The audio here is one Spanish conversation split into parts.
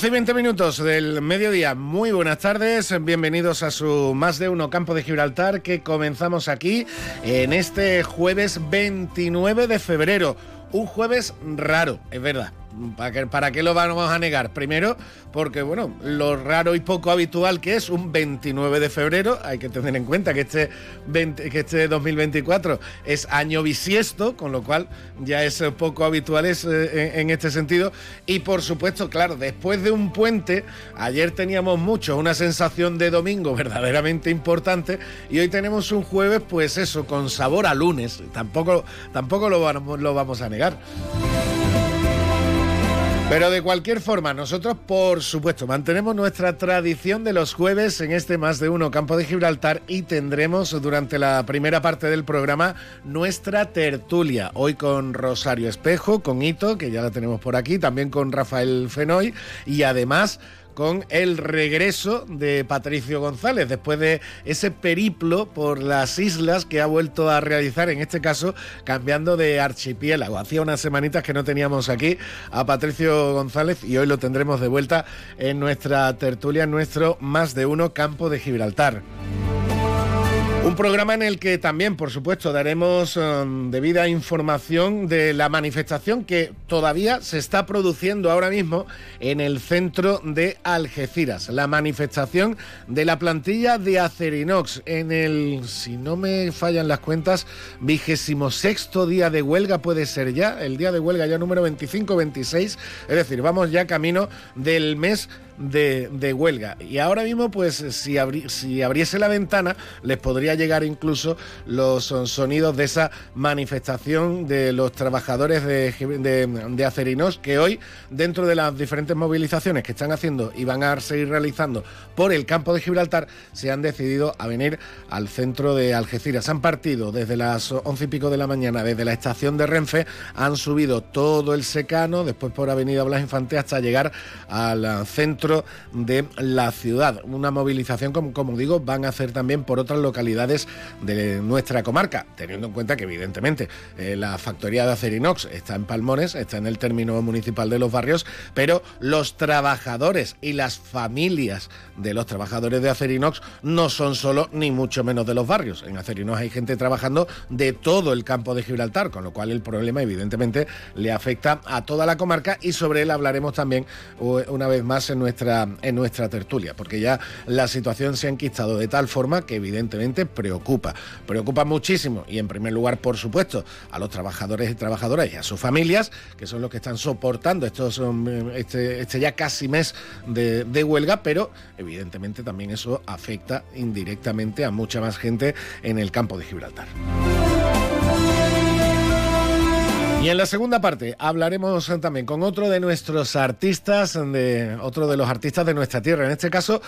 12 y 20 minutos del mediodía. Muy buenas tardes. Bienvenidos a su Más de Uno Campo de Gibraltar que comenzamos aquí en este jueves 29 de febrero. Un jueves raro, es verdad ¿Para qué, ¿Para qué lo vamos a negar? Primero, porque bueno, lo raro y poco habitual que es un 29 de febrero, hay que tener en cuenta que este, que este 2024 es año bisiesto, con lo cual ya es poco habitual eh, en, este sentido. Y por supuesto, claro, después de un puente, ayer teníamos mucho, una sensación de domingo verdaderamente importante, y hoy tenemos un jueves, pues eso, con sabor a lunes. Tampoco, tampoco lo, lo vamos a negar. Pero de cualquier forma, nosotros, por supuesto, mantenemos nuestra tradición de los jueves en este Más de Uno Campo de Gibraltar y tendremos durante la primera parte del programa nuestra tertulia. Hoy con Rosario Espejo, con Ito, que ya la tenemos por aquí, también con Rafael Fenoy y además con el regreso de Patricio González, después de ese periplo por las islas que ha vuelto a realizar, en este caso cambiando de archipiélago. Hacía unas semanitas que no teníamos aquí a Patricio González y hoy lo tendremos de vuelta en nuestra tertulia, en nuestro más de uno campo de Gibraltar. Un programa en el que también, por supuesto, daremos um, debida información de la manifestación que todavía se está produciendo ahora mismo en el centro de Algeciras. La manifestación de la plantilla de Acerinox en el, si no me fallan las cuentas, vigésimo sexto día de huelga puede ser ya, el día de huelga ya número 25-26, es decir, vamos ya camino del mes de, huelga. Y ahora mismo, pues si, si abriese la ventana, les podría llegar incluso los sonidos de esa manifestación de los trabajadores de, de, Acerinos, que hoy, dentro de las diferentes movilizaciones que están haciendo y van a seguir realizando por el campo de Gibraltar, se han decidido a venir al centro de Algeciras. Han partido desde las once y pico de la mañana, desde la estación de Renfe, han subido todo el secano, después por Avenida Blas Infante, hasta llegar al centro de la ciudad. Una movilización, como, digo, van a hacer también por otras localidades de nuestra comarca, teniendo en cuenta que evidentemente eh, la factoría de Acerinox está en Palmones, está en el término municipal de los barrios, pero los trabajadores y las familias de los trabajadores de Acerinox no son solo ni mucho menos de los barrios. En Acerinox hay gente trabajando de todo el campo de Gibraltar, con lo cual el problema evidentemente le afecta a toda la comarca y sobre él hablaremos también una vez más en nuestra en nuestra tertulia, porque ya la situación se ha enquistado de tal forma que evidentemente preocupa. Preocupa muchísimo y en primer lugar, por supuesto, a los trabajadores y trabajadoras y a sus familias, que son los que están soportando estos, este, este ya casi mes de huelga, pero evidentemente también eso afecta indirectamente a mucha más gente en el campo de Gibraltar. Y en la segunda parte hablaremos también con otro de nuestros artistas, otro de los artistas de nuestra tierra, en este caso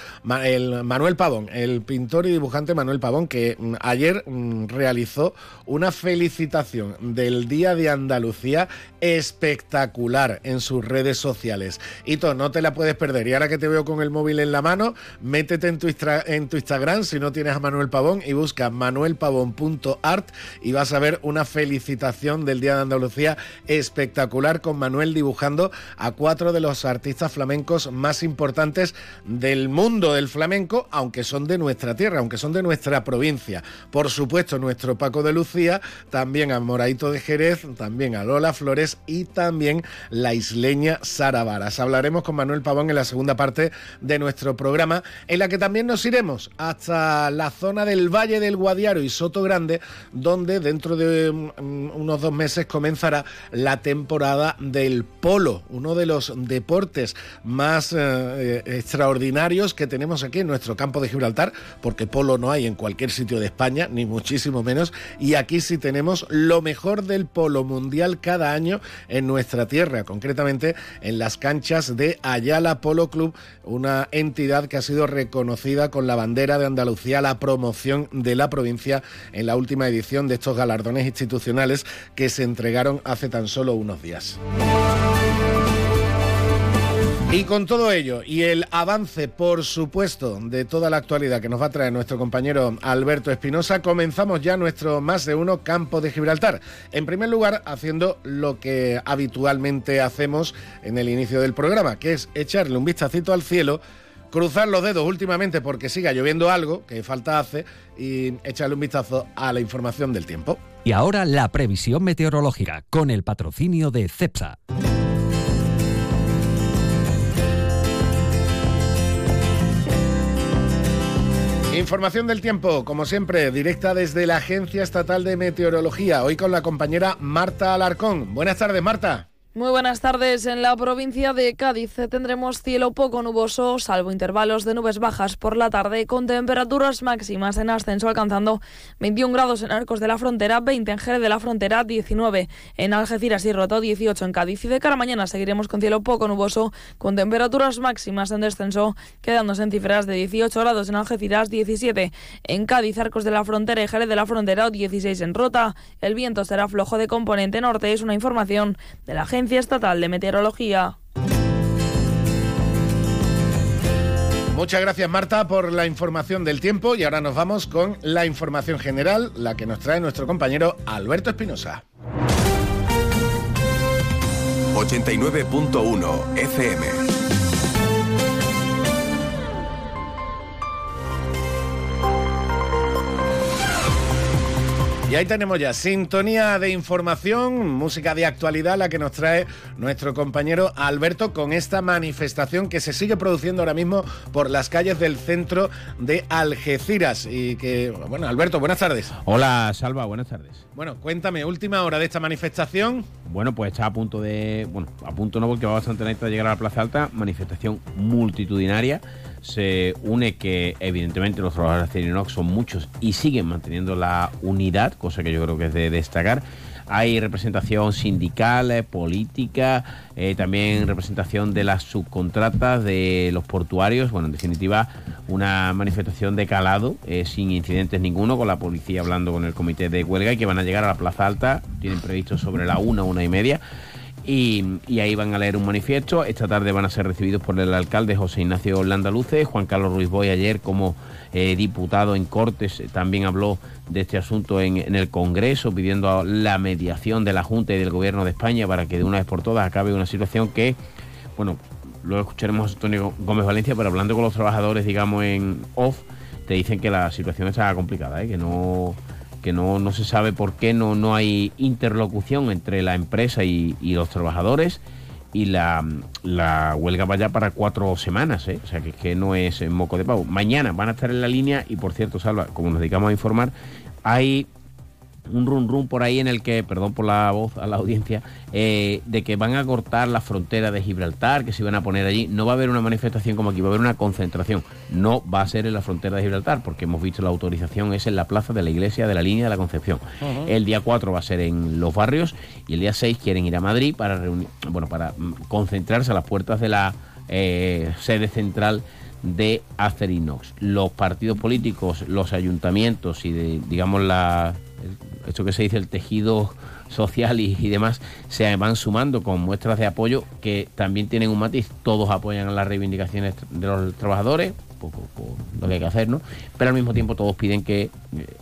el Manuel Pavón, el pintor y dibujante Manuel Pavón, que mm, ayer mm, realizó una felicitación del Día de Andalucía espectacular en sus redes sociales. Tú no te la puedes perder. Y ahora que te veo con el móvil en la mano, métete en tu, en tu Instagram si no tienes a Manuel Pavón y busca manuelpavón.art y vas a ver una felicitación del Día de Andalucía espectacular con Manuel dibujando a cuatro de los artistas flamencos más importantes del mundo del flamenco, aunque son de nuestra tierra, aunque son de nuestra provincia. Por supuesto, nuestro Paco de Lucía, también a Moraito de Jerez, también a Lola Flores y también la isleña Sara Varas. Hablaremos con Manuel Pavón en la segunda parte de nuestro programa, en la que también nos iremos hasta la zona del Valle del Guadiaro y Soto Grande, donde dentro de mm, unos dos meses comenzará la temporada del polo, uno de los deportes más eh, extraordinarios que tenemos aquí en nuestro campo de Gibraltar, porque polo no hay en cualquier sitio de España, ni muchísimo menos, y aquí sí tenemos lo mejor del polo mundial cada año en nuestra tierra, concretamente en las canchas de Ayala Polo Club, una entidad que ha sido reconocida con la bandera de Andalucía, la promoción de la provincia en la última edición de estos galardones institucionales que se entregaron hace tan solo unos días. Y con todo ello y el avance, por supuesto, de toda la actualidad que nos va a traer nuestro compañero Alberto Espinosa, comenzamos ya nuestro más de uno campo de Gibraltar. En primer lugar, haciendo lo que habitualmente hacemos en el inicio del programa, que es echarle un vistacito al cielo cruzar los dedos últimamente porque siga lloviendo algo, que falta hace, y echarle un vistazo a la información del tiempo. Y ahora la previsión meteorológica con el patrocinio de CEPSA. Información del tiempo, como siempre, directa desde la Agencia Estatal de Meteorología, hoy con la compañera Marta Alarcón. Buenas tardes, Marta. Muy buenas tardes. En la provincia de Cádiz tendremos cielo poco nuboso, salvo intervalos de nubes bajas por la tarde, con temperaturas máximas en ascenso alcanzando 21 grados en Arcos de la Frontera, 20 en Jerez de la Frontera, 19 en Algeciras y Roto, 18 en Cádiz. Y de cara a mañana seguiremos con cielo poco nuboso, con temperaturas máximas en descenso, quedándose en cifras de 18 grados en Algeciras, 17 en Cádiz, Arcos de la Frontera y Jerez de la Frontera, 16 en Rota. El viento será flojo de componente norte, es una información de la Agencia Estatal de Meteorología. Muchas gracias Marta por la información del tiempo y ahora nos vamos con la información general, la que nos trae nuestro compañero Alberto Espinosa. 89.1 FM Y ahí tenemos ya sintonía de información, música de actualidad, la que nos trae nuestro compañero Alberto con esta manifestación que se sigue produciendo ahora mismo por las calles del centro de Algeciras. Y que, bueno, Alberto, buenas tardes. Hola, Salva, buenas tardes. Bueno, cuéntame, última hora de esta manifestación. Bueno, pues está a punto de, bueno, a punto no porque va bastante lenta de llegar a la Plaza Alta, manifestación multitudinaria se une que evidentemente los trabajadores de Acerinox son muchos y siguen manteniendo la unidad, cosa que yo creo que es de destacar. Hay representación sindical, eh, política, eh, también representación de las subcontratas, de los portuarios. Bueno, en definitiva, una manifestación de calado, eh, sin incidentes ninguno, con la policía hablando con el comité de huelga y que van a llegar a la Plaza Alta. Tienen previsto sobre la una, una y media. Y, ahí van a leer un manifiesto. Esta tarde van a ser recibidos por el alcalde José Ignacio Landaluce. Juan Carlos Ruiz Boy ayer como eh, diputado en Cortes eh, también habló de este asunto en, el Congreso pidiendo la mediación de la Junta y del Gobierno de España para que de una vez por todas acabe una situación que, bueno, luego escucharemos a Antonio Gómez Valencia, pero hablando con los trabajadores, digamos, en off, te dicen que la situación está complicada, ¿eh? que no que no, no se sabe por qué no, no hay interlocución entre la empresa y, los trabajadores y la, la, huelga vaya para cuatro semanas, ¿eh? o sea que, que no es moco de pavo. Mañana van a estar en la línea y por cierto, Salva, como nos dedicamos a informar, hay un run run por ahí en el que, perdón por la voz a la audiencia, eh, de que van a cortar la frontera de Gibraltar, que se van a poner allí. No va a haber una manifestación como aquí, va a haber una concentración. No va a ser en la frontera de Gibraltar, porque hemos visto la autorización es en la plaza de la iglesia de la línea de la Concepción. El día 4 va a ser en los barrios y el día 6 quieren ir a Madrid para reunir, bueno, para mm, concentrarse a las puertas de la eh, sede central de Acerinox. Los partidos políticos, los ayuntamientos y de, digamos la esto que se dice el tejido social y, demás, se van sumando con muestras de apoyo que también tienen un matiz. Todos apoyan las reivindicaciones de los trabajadores, poco por lo que hay que hacer, ¿no? Pero al mismo tiempo todos piden que eh,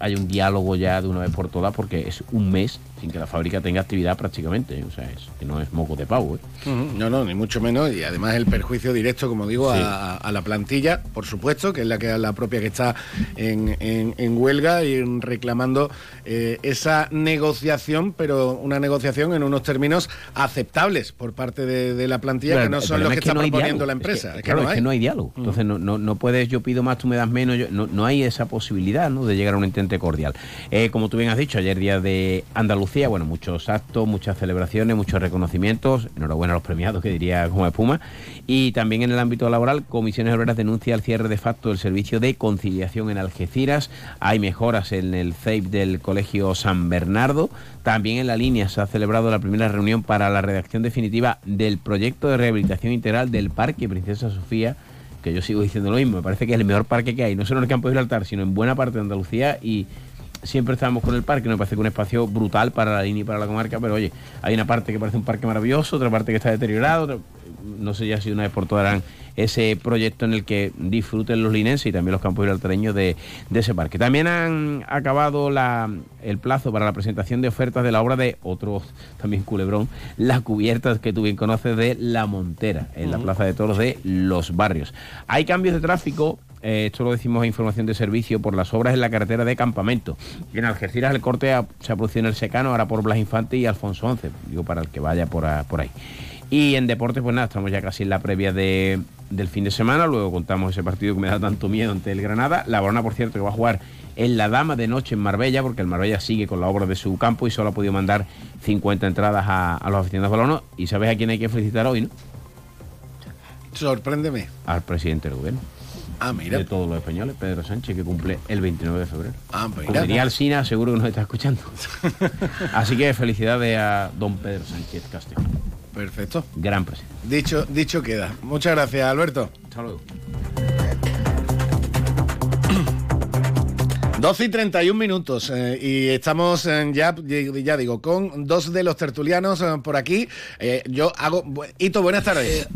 haya un diálogo ya de una vez por todas porque es un mes sin que la fábrica tenga actividad prácticamente. O sea, es, que no es moco de pavo. ¿eh? No, no, ni mucho menos. Y además el perjuicio directo, como digo, a, la plantilla, por supuesto, que es la que la propia que está en, huelga y reclamando eh, esa negociación, pero una negociación en unos términos aceptables por parte de, la plantilla, que no son los que está proponiendo la empresa. Es que, claro, no hay. es que no hay diálogo. Entonces no, no, no, puedes, yo pido más, tú me das menos. no, no hay esa posibilidad ¿no? de llegar a un intento cordial. Eh, como tú bien has dicho, ayer día de Andalucía Bueno, muchos actos, muchas celebraciones, muchos reconocimientos. Enhorabuena a los premiados, que diría como espuma. Y también en el ámbito laboral, Comisiones Obreras denuncia el cierre de facto del servicio de conciliación en Algeciras. Hay mejoras en el CEIP del Colegio San Bernardo. También en la línea se ha celebrado la primera reunión para la redacción definitiva del proyecto de rehabilitación integral del Parque Princesa Sofía que yo sigo diciendo lo mismo, me parece que es el mejor parque que hay, no solo en el campo de Gibraltar, sino en buena parte de Andalucía y siempre estamos con el parque, me parece que un espacio brutal para la línea y para la comarca, pero oye, hay una parte que parece un parque maravilloso, otra parte que está deteriorado, no sé ya si una vez por todas harán ese proyecto en el que disfruten los linenses y también los campos gibraltareños de, de ese parque. También han acabado la, el plazo para la presentación de ofertas de la obra de otro también culebrón, las cubiertas que tú bien conoces de La Montera, en la Plaza de Toros de Los Barrios. Hay cambios de tráfico eh, esto lo decimos a información de servicio, por las obras en la carretera de Campamento. En Algeciras el corte ha- se ha producido en el Secano, ahora por Blas Infante y Alfonso XI, digo para el que vaya por, a- por ahí. Y en deportes, pues nada, estamos ya casi en la previa de- del fin de semana, luego contamos ese partido que me da tanto miedo ante el Granada. La Barona, por cierto, que va a jugar en la Dama de Noche en Marbella, porque el Marbella sigue con la obra de su campo y solo ha podido mandar 50 entradas a, a los aficionados balonos. ¿Y sabes a quién hay que felicitar hoy, no? Sorpréndeme. Al presidente del gobierno Ah, mira. de todos los españoles, Pedro Sánchez, que cumple el 29 de febrero. Ah, pues Como mira. diría Alsina, seguro que nos está escuchando. Así que felicidades a don Pedro Sánchez Castelo, Perfecto. gran presidente. Dicho, dicho queda. Muchas gracias, Alberto. Hasta luego. 12 y 31 minutos eh, y estamos eh, ya, ya digo, con dos de los tertulianos eh, por aquí. Eh, yo hago... bu- Hito, buenas tardes.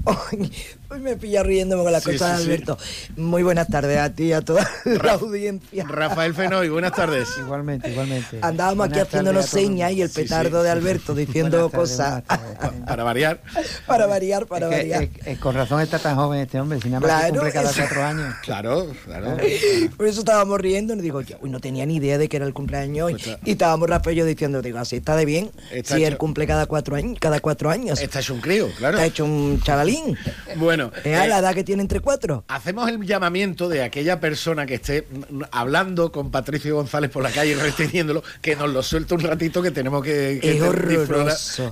Hoy hoy me pilla riéndome con las Sí, cosas sí, de sí. Alberto. Muy buenas tardes a ti y a toda la Ra- audiencia. Rafael Fenoy, buenas tardes. Igualmente, igualmente. Andábamos aquí Buenas haciéndonos tardes a todo el señas y el petardo sí. de Alberto diciendo tardes, cosas. Para variar. para variar, para Es que, variar. con razón está tan joven este hombre, si nada más que Claro, cumple cada cuatro años. Claro, claro. Por eso estábamos riendo y digo, yo uy, no tenía ni idea de que era el cumpleaños hoy. Pues y estábamos Rafael y yo diciendo, digo, así está de bien. Está si él cumple cada cuatro años, cada cuatro años. Está hecho un crío, claro. Está hecho un chavalín. Bueno, Es a la edad que tiene entre cuatro. hacemos el llamamiento de aquella persona que esté mm, hablando con Patricio González por la calle reteniéndolo, que nos lo suelte un ratito que tenemos que,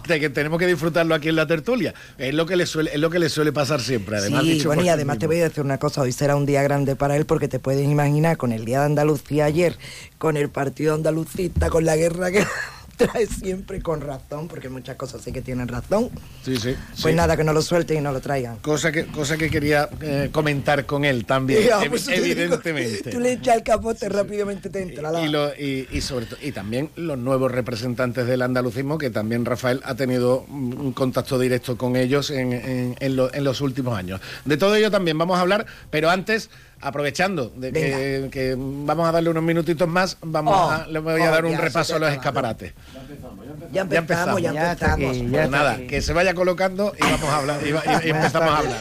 te- tenemos que disfrutarlo aquí en la tertulia. Es lo que le suele, es lo que le suele pasar siempre. Además, sí, dicho bueno, y además te voy a decir una cosa, hoy será un día grande para él porque te puedes imaginar con el Día de Andalucía ayer, con el partido andalucista, con la guerra que trae siempre con razón, porque muchas cosas sí que tienen razón. Sí, sí. Pues sí. nada, que no lo suelten y no lo traigan. Cosa que, cosa que quería eh, comentar con él también, Ya, digo, evidentemente. tú le echas el capote rápidamente te entra la... y, lo- y- y sobre y también los nuevos representantes del andalucismo que también Rafael ha tenido un un contacto directo con ellos en, en- en lo- en los últimos años de todo ello también vamos a hablar pero antes aprovechando de que, que vamos a darle unos minutitos más vamos Oh, a, le voy a oh, dar un ya se repaso a los escaparates. Ya ya empezamos, ya Ya está empezamos. Pues ya nada que se vaya colocando y vamos a hablar y, va- y- y empezamos a hablar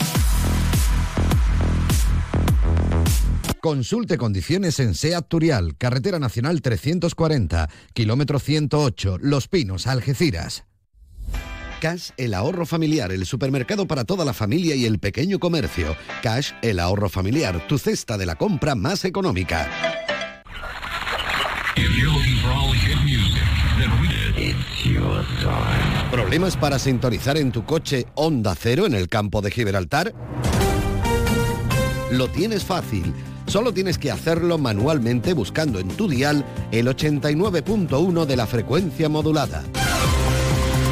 Consulte condiciones en SEAT Turial, Carretera Nacional 340, kilómetro 108, Los Pinos, Algeciras. Cash, el ahorro familiar, el supermercado para toda la familia y el pequeño comercio. Cash, el ahorro familiar, tu cesta de la compra más económica. ¿Problemas para sintonizar en tu coche Onda Cero en el campo de Gibraltar? Lo tienes fácil. Solo tienes que hacerlo manualmente buscando en tu dial el 89.1 de la frecuencia modulada.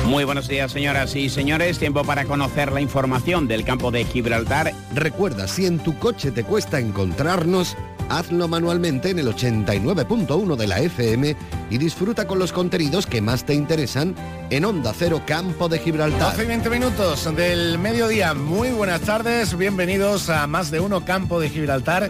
Muy buenos días, señoras y señores. Tiempo para conocer la información del campo de Gibraltar. Recuerda, si en tu coche te cuesta encontrarnos, hazlo manualmente en el 89.1 de la FM y disfruta con los contenidos que más te interesan en Onda Cero Campo de Gibraltar. 12 y 20 minutos del mediodía. Muy buenas tardes, bienvenidos a Más de Uno Campo de Gibraltar.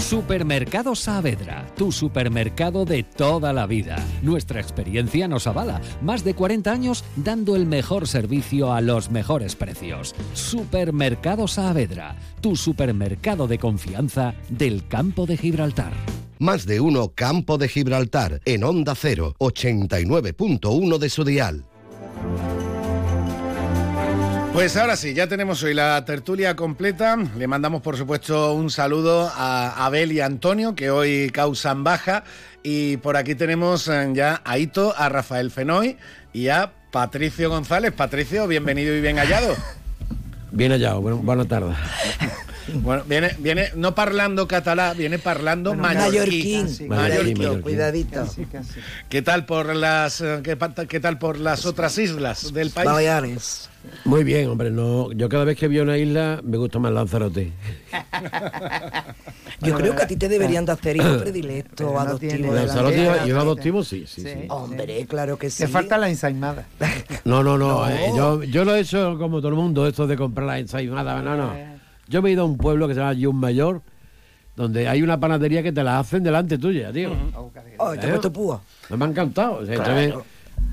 Supermercado Saavedra, tu supermercado de toda la vida. Nuestra experiencia nos avala. Más de 40 años dando el mejor servicio a los mejores precios. Supermercado Saavedra, tu supermercado de confianza del campo de Gibraltar. Más de uno Campo de Gibraltar en Onda 0, 89.1 de su dial. Pues ahora sí, ya tenemos hoy la tertulia completa. Le mandamos, por supuesto, un saludo a Abel y Antonio, que hoy causan baja. Y por aquí tenemos eh, ya a Ito, a Rafael Fenoy y a Patricio González. Patricio, bienvenido y bien hallado. Bien hallado, bueno, buenas tardes. Bueno, viene, viene no parlando catalán, viene parlando Bueno, mallorquín. mallorquín, Mallorquín. mallorquín, cuidadito. ¿Qué tal por las eh, qué, qué tal por las otras islas del país? Baleares. Muy bien, hombre, no, yo cada vez que veo una isla me gusta más Lanzarote. Yo creo que a ti te deberían de hacer hijo predilecto, adoptivo. de la Lanzarote y adoptivo sí, sí, sí. Hombre, claro que sí. Te falta la ensaimada. No, no, no, No. eh, yo, yo lo he hecho como todo el mundo, esto de comprar la ensaimada, no, no. Yo me he ido a un pueblo que se llama Yun Mayor, donde hay una panadería que te la hacen delante tuya, tío. Oh, te he puesto púa. Me ha encantado. O sea, Claro.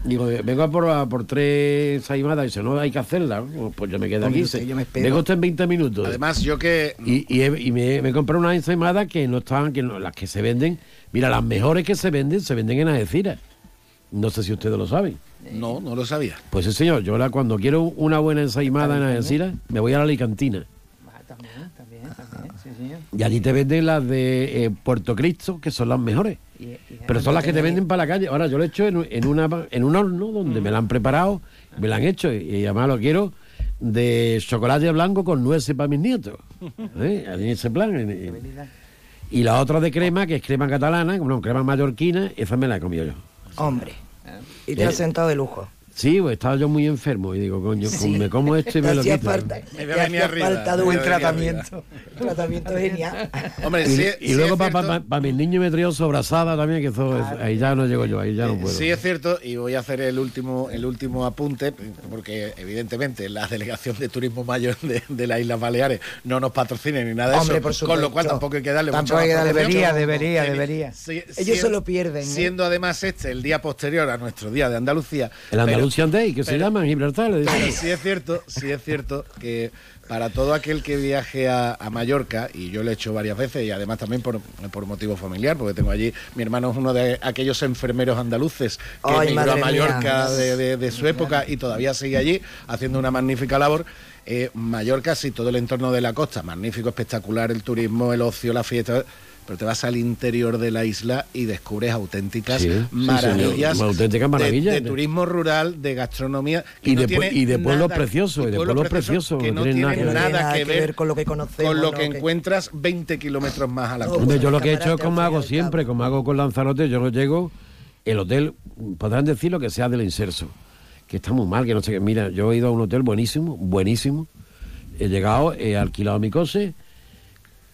digo, vengo a por, a por tres ensaimadas y dice, no, hay que hacerla. ¿no? Pues yo me quedo aquí. se- yo me espero. Vengo usted en 20 minutos. Además, yo que Y, y, he- y me, me he comprado unas ensaimadas que no estaban, que no- las que se venden, mira, las mejores que se venden, se venden en Algeciras. No sé si ustedes lo saben. no, no lo sabía. Pues sí, señor, yo ahora cuando quiero una buena ensaimada en Algeciras, me voy a la Alicantina. Ah, También, también, también. Sí, señor. Y allí te venden las de eh, Puerto Cristo, que son las mejores. Y- y Pero son las que te venden para la calle. Ahora yo lo he hecho en, un- en una, en un horno donde me la han preparado, me la han hecho y, y además lo quiero de chocolate blanco con nueces para mis nietos. ¿Eh? En ese plan. en- en- y la otra de crema, que es crema catalana, no, crema mallorquina, esa me la he comido yo. Hombre. Y te Eh, has sentado de lujo. Sí, pues estaba yo muy enfermo y digo, coño, Sí. me como esto y me lo quito. falta, Me voy a venir arriba, falta de un tratamiento. tratamiento genial. Hombre, Y, sí, y sí luego para cierto- mis niños me trío sobrasada también, que eso es- ahí ya no llego yo, ahí ya no puedo. Sí es cierto, y voy a hacer el último, el último apunte, porque evidentemente la Delegación de Turismo Mayor de, de las Islas Baleares no nos patrocina ni nada de Hombre, eso, por con lo cual tampoco hay que darle Tampoco mucha hay que darle- debería, debería, debería. sí, Ellos se sien- lo pierden. ¿eh? Siendo además este el día posterior a nuestro día de Andalucía. El Day, que se pero- llama en Gibraltar. le dicen. pero sí es cierto, sí es cierto que para todo aquel que viaje a, a Mallorca, y yo lo he hecho varias veces, y además también por, por motivo familiar, porque tengo allí, mi hermano es uno de aquellos enfermeros andaluces que Ay, emigró a Mallorca mía. de, de- de su época y todavía sigue allí haciendo una magnífica labor. Eh, Mallorca, sí, todo el entorno de la costa, magnífico, espectacular, el turismo, el ocio, la fiesta. Pero te vas al interior de la isla y descubres auténticas Sí, sí, maravillas. auténticas de- maravillas. De, turismo rural, de gastronomía. Y no de, y de pueblos preciosos, y de pueblos preciosos, que no tienen tiene nada que ver. nada que ver con lo que conocemos. con lo ¿no? que encuentras 20 kilómetros más a la costa. Hombre, yo lo que he hecho es como hago siempre, como hago con Lanzarote, yo no llego, el hotel, podrán decir lo que sea del inserso, que está muy mal, que no sé qué. Mira, yo he ido a un hotel buenísimo, buenísimo, he llegado, he alquilado mi coche,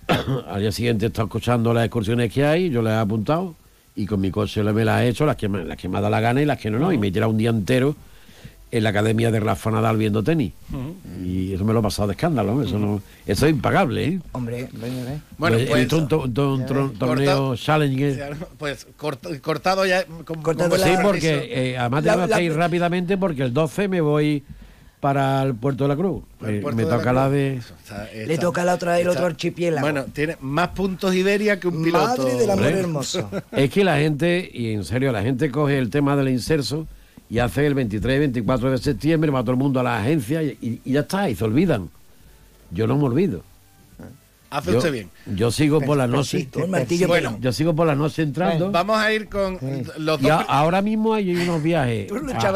al día siguiente he estado escuchando las excursiones que hay, yo las he apuntado, y con mi coche me las he hecho, las que, me, las que me ha dado la gana y las que no, no, y me he tirado un día entero en la academia de Rafa Nadal viendo tenis. Y eso me lo he pasado de escándalo, eso, no, eso es impagable, ¿eh? Hombre, Bueno, He pues, visto un, to- un to- un tro- torneo Challenger. pues cort- cortado ya. con- con Sí, porque eh, además tengo que la- ir rápidamente porque el 12 me voy para el Puerto de la Cruz. Eh, me la toca la Cruz. de... Le toca la otra, el está- otro archipiélago. Bueno, tiene más puntos Iberia que un piloto. Madre del amor Hombre. hermoso. Es que la gente, y en serio, la gente coge el tema del inserso y hace el 23 y 24 de septiembre, va todo el mundo a la agencia y ya está, y se olvidan. Yo no me olvido. Hace Yo- usted bien. Yo sigo por la noche. Persito, el martillo Bueno. Yo sigo por la noche entrando. Vamos a ir con los Y a- dos. ahora mismo hay unos viajes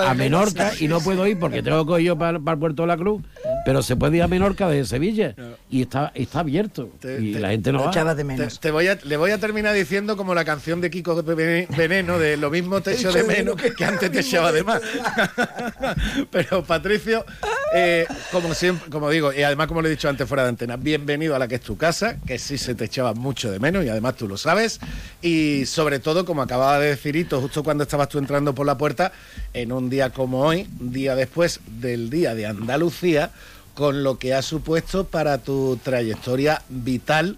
a, Menorca y no puedo ir porque tengo que ir yo para, para el Puerto de la Cruz, pero se puede ir a Menorca desde Sevilla y está, está abierto Te- y te- la gente no va. de menos. te voy a, le voy a terminar diciendo como la canción de Kiko Veneno, de lo mismo te echo de menos que antes te echaba de más. Pero Patricio, eh, como siempre, como digo, y además como le he dicho antes fuera de antena, bienvenido a la que es tu casa, que sí se te echaba mucho de menos y además tú lo sabes. Y sobre todo, como acababa de decir Ito, justo cuando estabas tú entrando por la puerta, en un día como hoy, día después del Día de Andalucía, con lo que ha supuesto para tu trayectoria vital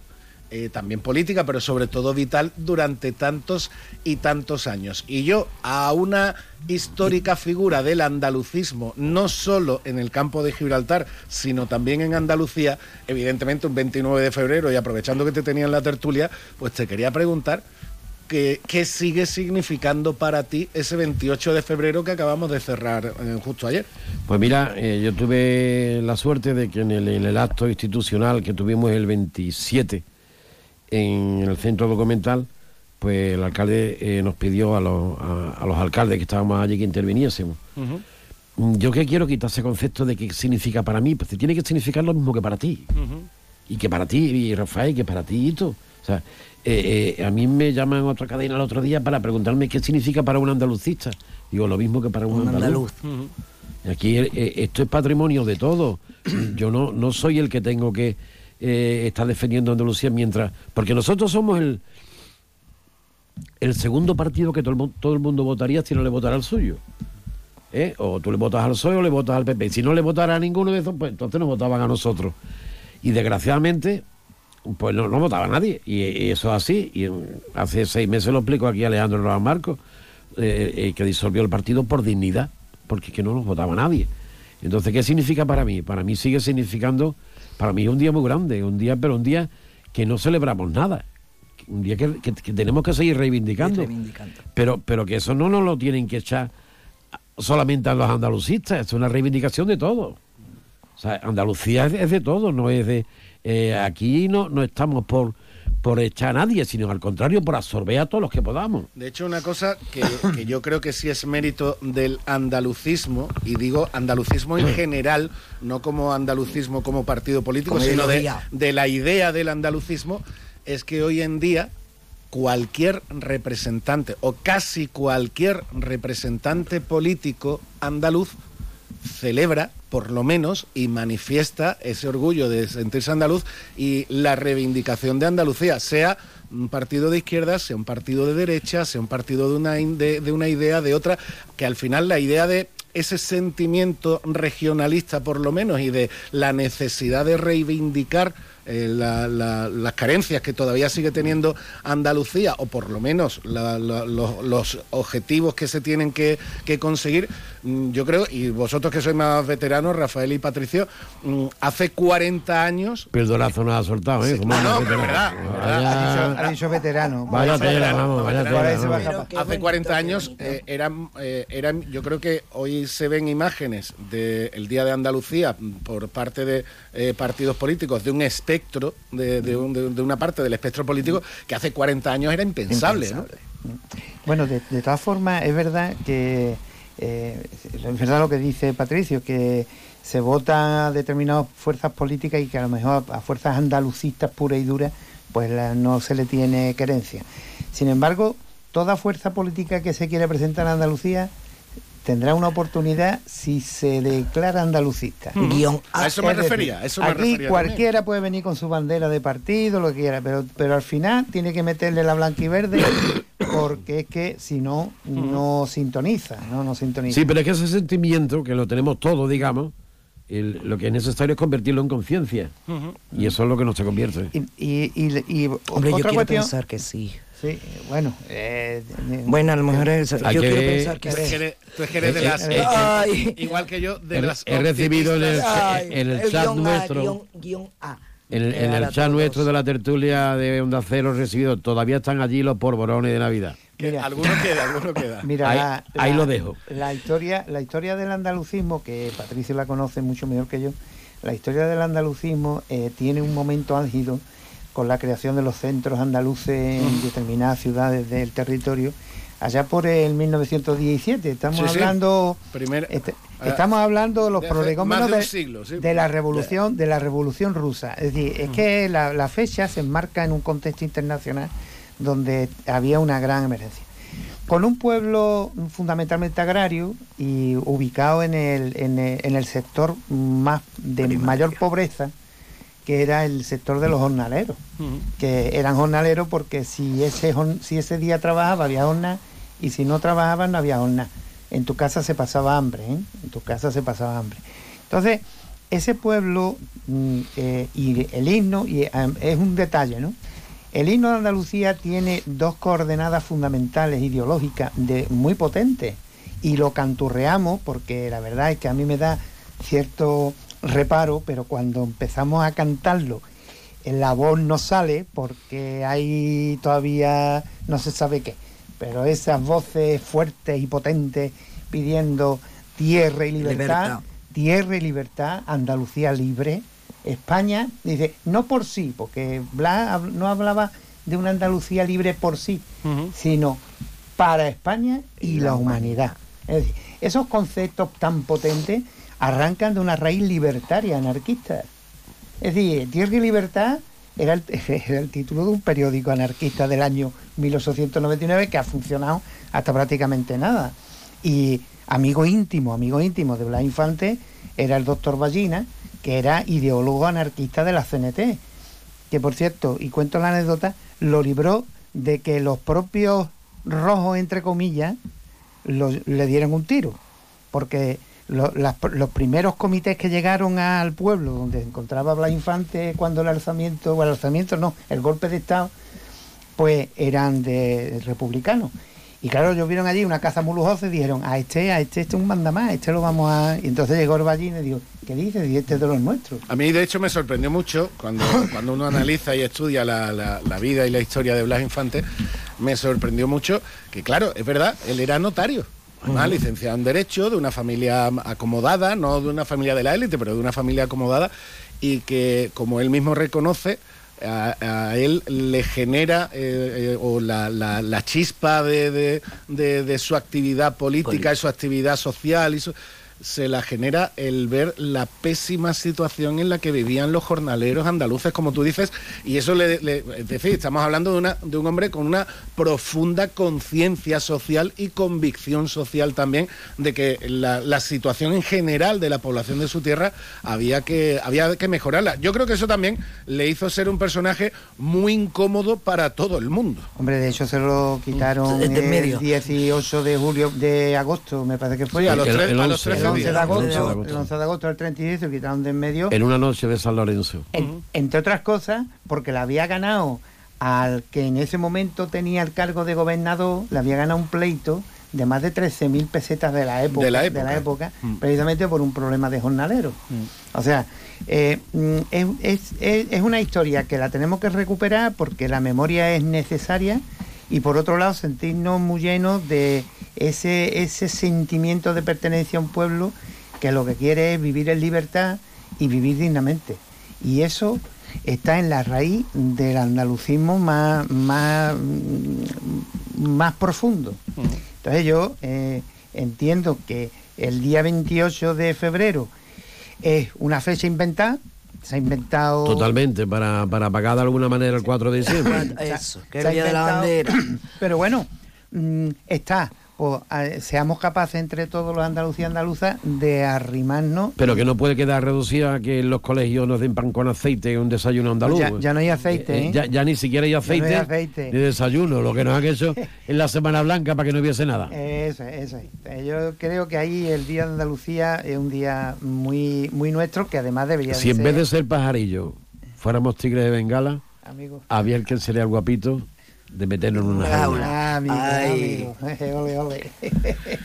eh, también política, pero sobre todo vital durante tantos y tantos años. Y yo a una histórica figura del andalucismo, no solo en el campo de Gibraltar, sino también en Andalucía, evidentemente un 29 de febrero, y aprovechando que te tenía en la tertulia, pues te quería preguntar ¿Qué sigue significando para ti ese 28 de febrero que acabamos de cerrar eh, justo ayer? Pues mira, eh, yo tuve la suerte de que en el acto institucional que tuvimos el 27 en el centro documental, pues el alcalde eh, nos pidió a los, a, a los alcaldes que estábamos allí que interviniésemos. Mm, Yo que quiero quitar ese concepto de qué significa para mí, pues tiene que significar lo mismo que para ti. Y que para ti, y Rafael, que para ti y tú. O sea, eh, eh, a mí me llaman otra cadena el otro día para preguntarme qué significa para un andalucista. Digo, lo mismo que para un, Un andaluz. andaluz. Aquí eh, esto es patrimonio de todos. Yo no, no soy el que tengo que eh, estar defendiendo Andalucía mientras... Porque nosotros somos el, el segundo partido que todo el, todo el mundo votaría si no le votara al suyo. ¿Eh? O tú le votas al PSOE o le votas al PP. Si no le votara a ninguno de esos, pues entonces nos votaban a nosotros. Y desgraciadamente, pues no, votaba nadie. Y, y eso es así. Y mm, hace seis meses lo explico aquí a Alejandro Rojas Marcos, eh, eh, que disolvió el partido por dignidad, porque es que no nos votaba nadie. Entonces, ¿qué significa para mí? Para mí sigue significando, para mí es un día muy grande, un día, pero un día que no celebramos nada. Un día que, que- que tenemos que seguir reivindicando. Reivindicando. Pero, pero que eso no nos lo tienen que echar solamente a los andalucistas, es una reivindicación de todo. O sea, Andalucía es, es de todo, no es de... eh, aquí no, no estamos por, por echar a nadie, sino al contrario, por absorber a todos los que podamos. De hecho, una cosa que, que yo creo que sí es mérito del andalucismo, y digo andalucismo en general, no como andalucismo como partido político, Como sino de, de la idea del andalucismo, es que hoy en día cualquier representante o casi cualquier representante político andaluz celebra por lo menos y manifiesta ese orgullo de sentirse andaluz y la reivindicación de Andalucía, sea un partido de izquierda, sea un partido de derecha, sea un partido de una, de, de una idea, de otra, que al final la idea de ese sentimiento regionalista por lo menos y de la necesidad de reivindicar eh, la- la- las carencias que todavía sigue teniendo Andalucía, o por lo menos la- la- los, los objetivos que se tienen que, que conseguir, mm, yo creo, y vosotros que sois más veteranos, Rafael y Patricio, mm, hace 40 años... Perdonazo nos ha soltado, ¿eh? Ah, no, pero veterana. verdad, Vaya- Ha dicho, ha dicho veterano. Vaya tela, vamos, vaya tela, pa- Hace 40 años eh, eran, eh, eran, yo creo que hoy se ven imágenes del Día de Andalucía por parte de eh, partidos políticos de un espectro, de, un- de- una parte del espectro político que hace 40 años era impensable. ¿no? Bueno, de, de todas formas, es verdad que eh, es verdad lo que dice Patricio, que se vota a determinadas fuerzas políticas y que a lo mejor a fuerzas andalucistas puras y duras, pues la- no se le tiene querencia. Sin embargo, toda fuerza política que se quiera presentar a Andalucía tendrá una oportunidad si se declara andalucista. Guión A. A eso me Es decir, refería. a eso me aquí refería cualquiera puede venir con su bandera de partido, lo que quiera, pero, pero al final tiene que meterle la blanca y verde porque es que si no, no sintoniza, no, no sintoniza. Sí, pero es que ese sentimiento, que lo tenemos todos, digamos, el- lo que es necesario es convertirlo en conciencia. Y eso es lo que no se convierte. Y, y, y- y Hombre, yo quiero cuestión, pensar que sí. Sí, bueno, eh, eh, Bueno, a lo mejor es, yo que- quiero pensar que Tú es sí. que eres, tú es que eres de Eh, las... eh, eh, Ay. igual que yo, de He, las... he recibido en el, chat A, nuestro, guión- guion A. en el, en Para el chat nuestro de la tertulia de Onda Cero recibido, todavía están allí los porborones de Navidad. Que alguno queda, alguno queda. Mira, Ahí- la- ahí la- lo dejo. La historia, la historia del andalucismo, que Patricio la conoce mucho mejor que yo, la historia del andalucismo eh, tiene un momento álgido con la creación de los centros andaluces en determinadas ciudades del territorio, allá por el 1917. Estamos Sí, sí. hablando Primer- este- ah, estamos hablando de los prolegómenos de un de, siglo, sí. de la revolución de la revolución rusa. Es decir, es que la, la fecha se enmarca en un contexto internacional donde había una gran emergencia. Con un pueblo fundamentalmente agrario y ubicado en el, en el, en el sector más de mayor pobreza, que era el sector de los jornaleros que eran jornaleros porque si ese, si ese día trabajaba había jornada y si no trabajaba no había jornada. En tu casa se pasaba hambre, ¿eh? en tu casa se pasaba hambre. Entonces, ese pueblo mm, eh, y el himno, y eh, es un detalle, ¿no? El himno de Andalucía tiene dos coordenadas fundamentales ideológicas de, muy potentes y lo canturreamos porque la verdad es que a mí me da cierto reparo, pero cuando empezamos a cantarlo la voz no sale porque hay todavía no se sabe qué, pero esas voces fuertes y potentes pidiendo tierra y libertad, Libertad. tierra y libertad, Andalucía libre, España, dice, no por sí, porque Blas no hablaba de una Andalucía libre por sí, sino para España y, la humanidad. Es decir, esos conceptos tan potentes arrancan de una raíz libertaria, anarquista. Es decir, Tierra y Libertad era el, título de un periódico anarquista del año 1899 que ha funcionado hasta prácticamente nada. Y amigo íntimo, amigo íntimo de Blas Infante era el doctor Ballina, que era ideólogo anarquista de la CNT. Que por cierto, y cuento la anécdota, lo libró de que los propios rojos, entre comillas, le dieran un tiro. Porque lo- las- los primeros comités que llegaron al pueblo, donde se encontraba Blas Infante cuando el alzamiento, o el alzamiento no, el golpe de Estado, pues eran de republicanos. Y claro, ellos vieron allí una caza muy lujosa y dijeron, a este, a este, este es un mandamás, a este lo vamos a... Y entonces llegó el Ballín y dijo, ¿qué dices? Y este es de los nuestros. A mí, de hecho, me sorprendió mucho cuando, cuando uno analiza y estudia la, la- la vida y la historia de Blas Infante, me sorprendió mucho que, claro, es verdad, él era notario. Además, licenciado en Derecho, de una familia acomodada, no de una familia de la élite, pero de una familia acomodada, y que, como él mismo reconoce, a, a él le genera eh, eh, o la, la- la chispa de, de- de- de su actividad política y su actividad social y su- se la genera el ver la pésima situación en la que vivían los jornaleros andaluces, como tú dices, y eso le, le- es decir, estamos hablando de, una, de un hombre con una profunda conciencia social y convicción social también de que la, la situación en general de la población de su tierra había que, había que mejorarla. Yo creo que eso también le hizo ser un personaje muy incómodo para todo el mundo. Hombre, de hecho se lo quitaron el medio. 18 de julio, de agosto, me parece que fue. Sí, a los El- tres- el a los 11, trece el 11 de agosto, El 11 de agosto. el 11 de agosto del 36 se lo quitaron de en medio. En una noche de San Lorenzo. En- entre otras cosas, porque la había ganado al que en ese momento tenía el cargo de gobernador, le había ganado un pleito de más de 13.000 pesetas de la época, De la época. época, Mm. precisamente por un problema de jornalero. O sea, eh, mm, es, es- es- es una historia que la tenemos que recuperar porque la memoria es necesaria y por otro lado sentirnos muy llenos de ese, ese sentimiento de pertenencia a un pueblo que lo que quiere es vivir en libertad y vivir dignamente. Y eso está en la raíz del andalucismo más, más, más profundo. Entonces yo eh, entiendo que el día 28 de febrero es una fecha inventada, se ha inventado... Totalmente, para, para apagar de alguna manera el 4 de diciembre. Eso, que se ha el día de la inventado- bandera. Pero bueno, mm, está. Pues, eh, seamos capaces entre todos los andalucía y andaluzas de arrimarnos. Pero que no puede quedar reducida a que en los colegios nos den pan con aceite, un desayuno andaluz. Ya- ya no hay aceite, ¿eh? ya, ya ni siquiera hay no aceite, hay aceite. ni desayuno, lo que nos han hecho en la Semana Blanca para que no hubiese nada. Eso, es, eso. es. Eh, Yo creo que ahí el Día de Andalucía es un día muy, muy nuestro que además debería Si en ser... vez de ser pajarillo fuéramos tigres de Bengala, Amigo. había el que sería el guapito de meternos en una jaula. Ah, amigo, Ay. amigo. Ole, ole.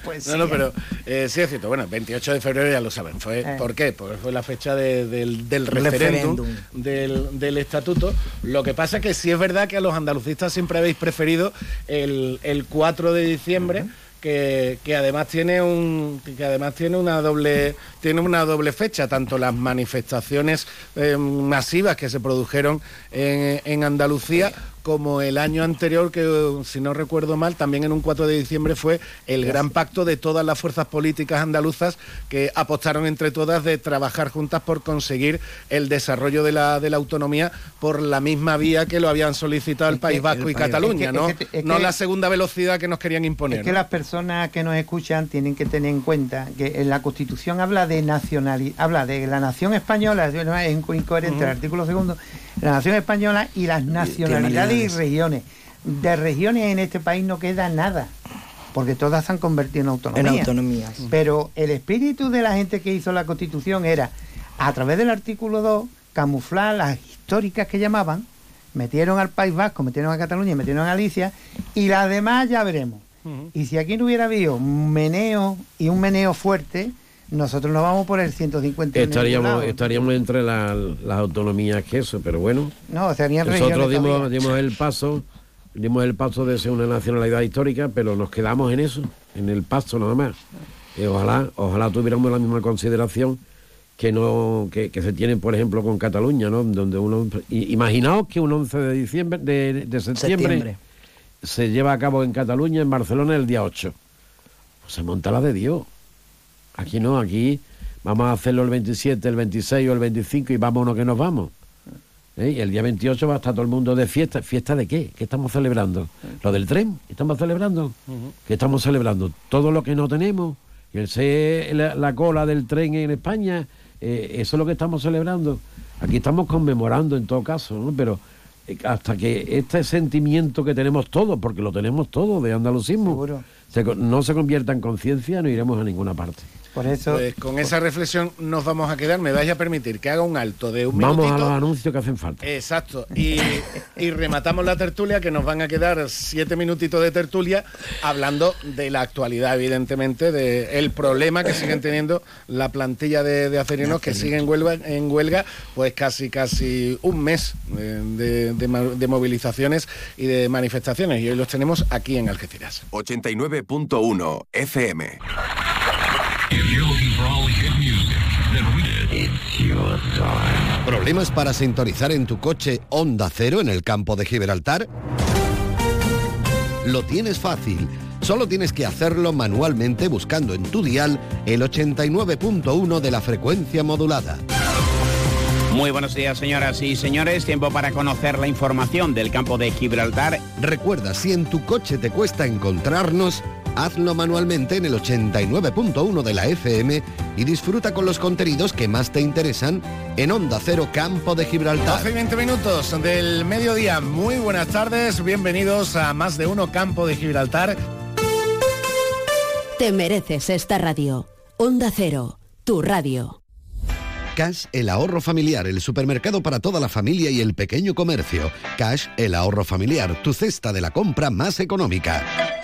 pues No, sí. no, pero eh, sí es cierto. Bueno, 28 de febrero ya lo saben. Fue, Eh. ¿Por qué? Porque fue la fecha de- del, del Referéndum. referéndum, del, del estatuto. Lo que pasa es que sí es verdad que a los andalucistas siempre habéis preferido el, el 4 de diciembre. Que, que además tiene un que además tiene una doble tiene una doble fecha tanto las manifestaciones eh, masivas que se produjeron en, en Andalucía como el año anterior que si no recuerdo mal también en un 4 de diciembre fue el gran pacto de todas las fuerzas políticas andaluzas que apostaron entre todas de trabajar juntas por conseguir el desarrollo de la, de la autonomía por la misma vía que lo habían solicitado el Es que País Vasco el y País- Cataluña, es que- ¿no? es que- es no la segunda velocidad que nos querían imponer. Es que ¿no? las personas que nos escuchan tienen que tener en cuenta que en la Constitución habla de nacionalidad, habla de la nación española, es inco- incoherente el artículo segundo, la nación española y las nacionalidades y regiones. De regiones en este país no queda nada, porque todas se han convertido en autonomía. En autonomías. Pero el espíritu de la gente que hizo la Constitución era, a través del artículo 2, camuflar las históricas que llamaban, metieron al País Vasco, metieron a Cataluña, metieron a Galicia, y las demás ya veremos. Y si aquí no hubiera habido un meneo y un meneo fuerte, nosotros nos vamos por el 150 en el Estaríamos, lado. estaríamos entre la- las autonomías que eso, pero bueno. No, Nosotros dimos, dimos el paso, dimos el paso de ser una nacionalidad histórica, pero nos quedamos en eso, en el paso nada más. Y ojalá, ojalá tuviéramos la misma consideración que no, que, que se tiene, por ejemplo, con Cataluña, ¿no? Donde uno, imaginaos que un 11 de diciembre, de, de septiembre, Septiembre. se lleva a cabo en Cataluña, en Barcelona, el día 8. Pues se monta la de Dios. Aquí no, aquí vamos a hacerlo el 27, el 26 o el 25 y vámonos que nos vamos. ¿Eh? Y el día 28 va a estar todo el mundo de fiesta. ¿Fiesta de qué? ¿Qué estamos celebrando? ¿Lo del tren? ¿Qué estamos celebrando? ¿Qué estamos celebrando? Todo lo que no tenemos. Y el ser la, la cola del tren en España, eh, eso es lo que estamos celebrando. Aquí estamos conmemorando en todo caso, ¿no? Pero eh, hasta que este sentimiento que tenemos todos, porque lo tenemos todo de andalucismo, se no se convierta en conciencia, no iremos a ninguna parte. Por eso, Pues con esa reflexión nos vamos a quedar. Me vais a permitir que haga un alto de un Vamos a minutito. los anuncios que hacen falta. Exacto. Y, y rematamos la tertulia, que nos van a quedar siete minutitos de tertulia, hablando de la actualidad, evidentemente, de el problema que siguen teniendo la plantilla de, de acerinos que siguen en huelga, en huelga, pues casi casi un mes eh, de, de de movilizaciones y de manifestaciones. Y hoy los tenemos aquí en Algeciras. 89.1 FM. ¿Problemas para sintonizar en tu coche Onda Cero en el campo de Gibraltar? Lo tienes fácil. Solo tienes que hacerlo manualmente buscando en tu dial el 89.1 de la frecuencia modulada. Muy buenos días, señoras y señores. Tiempo para conocer la información del campo de Gibraltar. Recuerda, si en tu coche te cuesta encontrarnos, hazlo manualmente en el 89.1 de la FM y disfruta con los contenidos que más te interesan en Onda Cero Campo de Gibraltar. 12 y 20 minutos del mediodía. Muy buenas tardes. Bienvenidos a Más de Uno Campo de Gibraltar. Te mereces esta radio. Onda Cero, tu radio. Cash, el ahorro familiar, el supermercado para toda la familia y el pequeño comercio. Cash, el ahorro familiar, tu cesta de la compra más económica.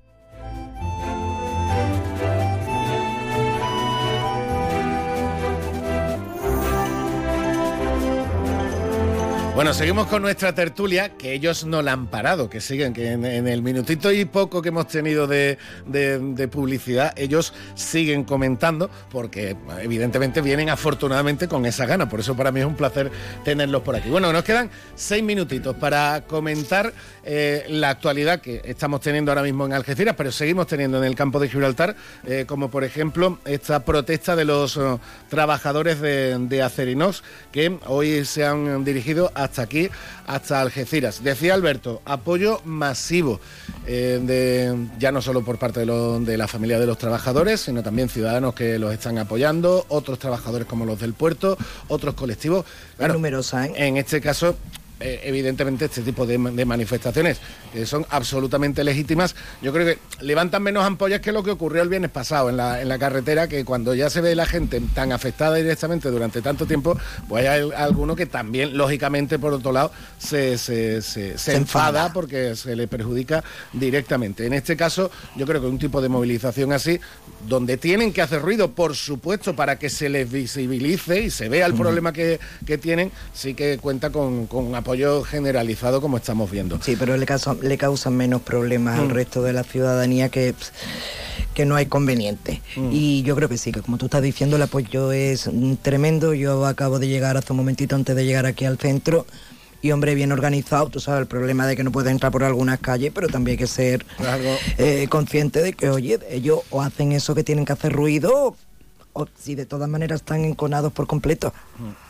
Bueno, seguimos con nuestra tertulia, que ellos no la han parado, que siguen, que en, el minutito y poco que hemos tenido de, publicidad, ellos siguen comentando, porque evidentemente vienen afortunadamente con esa gana. Por eso para mí es un placer tenerlos por aquí. Bueno, nos quedan seis minutitos para comentar eh, la actualidad que estamos teniendo ahora mismo en Algeciras, pero seguimos teniendo en el campo de Gibraltar, eh, como por ejemplo esta protesta de los eh, trabajadores de, de Acerinox, que hoy se han dirigido hasta hasta aquí, hasta Algeciras. Decía Alberto, apoyo masivo, eh, de, ya no solo por parte de, la familia de los trabajadores, sino también ciudadanos que los están apoyando, otros trabajadores como los del puerto, otros colectivos. Claro, numerosa, ¿eh? En este caso, evidentemente este tipo de, manifestaciones que son absolutamente legítimas, yo creo que levantan menos ampollas que lo que ocurrió el viernes pasado en la, en la carretera, que cuando ya se ve la gente tan afectada directamente durante tanto tiempo, pues hay alguno que también, lógicamente, por otro lado, se, se, se, enfada porque se le perjudica directamente. En este caso, yo creo que un tipo de movilización así, donde tienen que hacer ruido, por supuesto, para que se les visibilice y se vea el problema que, tienen, sí que cuenta con, con apoyo generalizado como estamos viendo. Sí, pero le, causan, le causan menos problemas al mm. resto de la ciudadanía que, que no hay conveniente. Mm. Y yo creo que sí, que como tú estás diciendo, el apoyo es tremendo. Yo acabo de llegar hace un momentito antes de llegar aquí al centro y hombre bien organizado, tú sabes el problema de que no puedes entrar por algunas calles, pero también hay que ser eh, consciente de que, oye, ellos o hacen eso que tienen que hacer ruido o si de todas maneras están enconados por completo.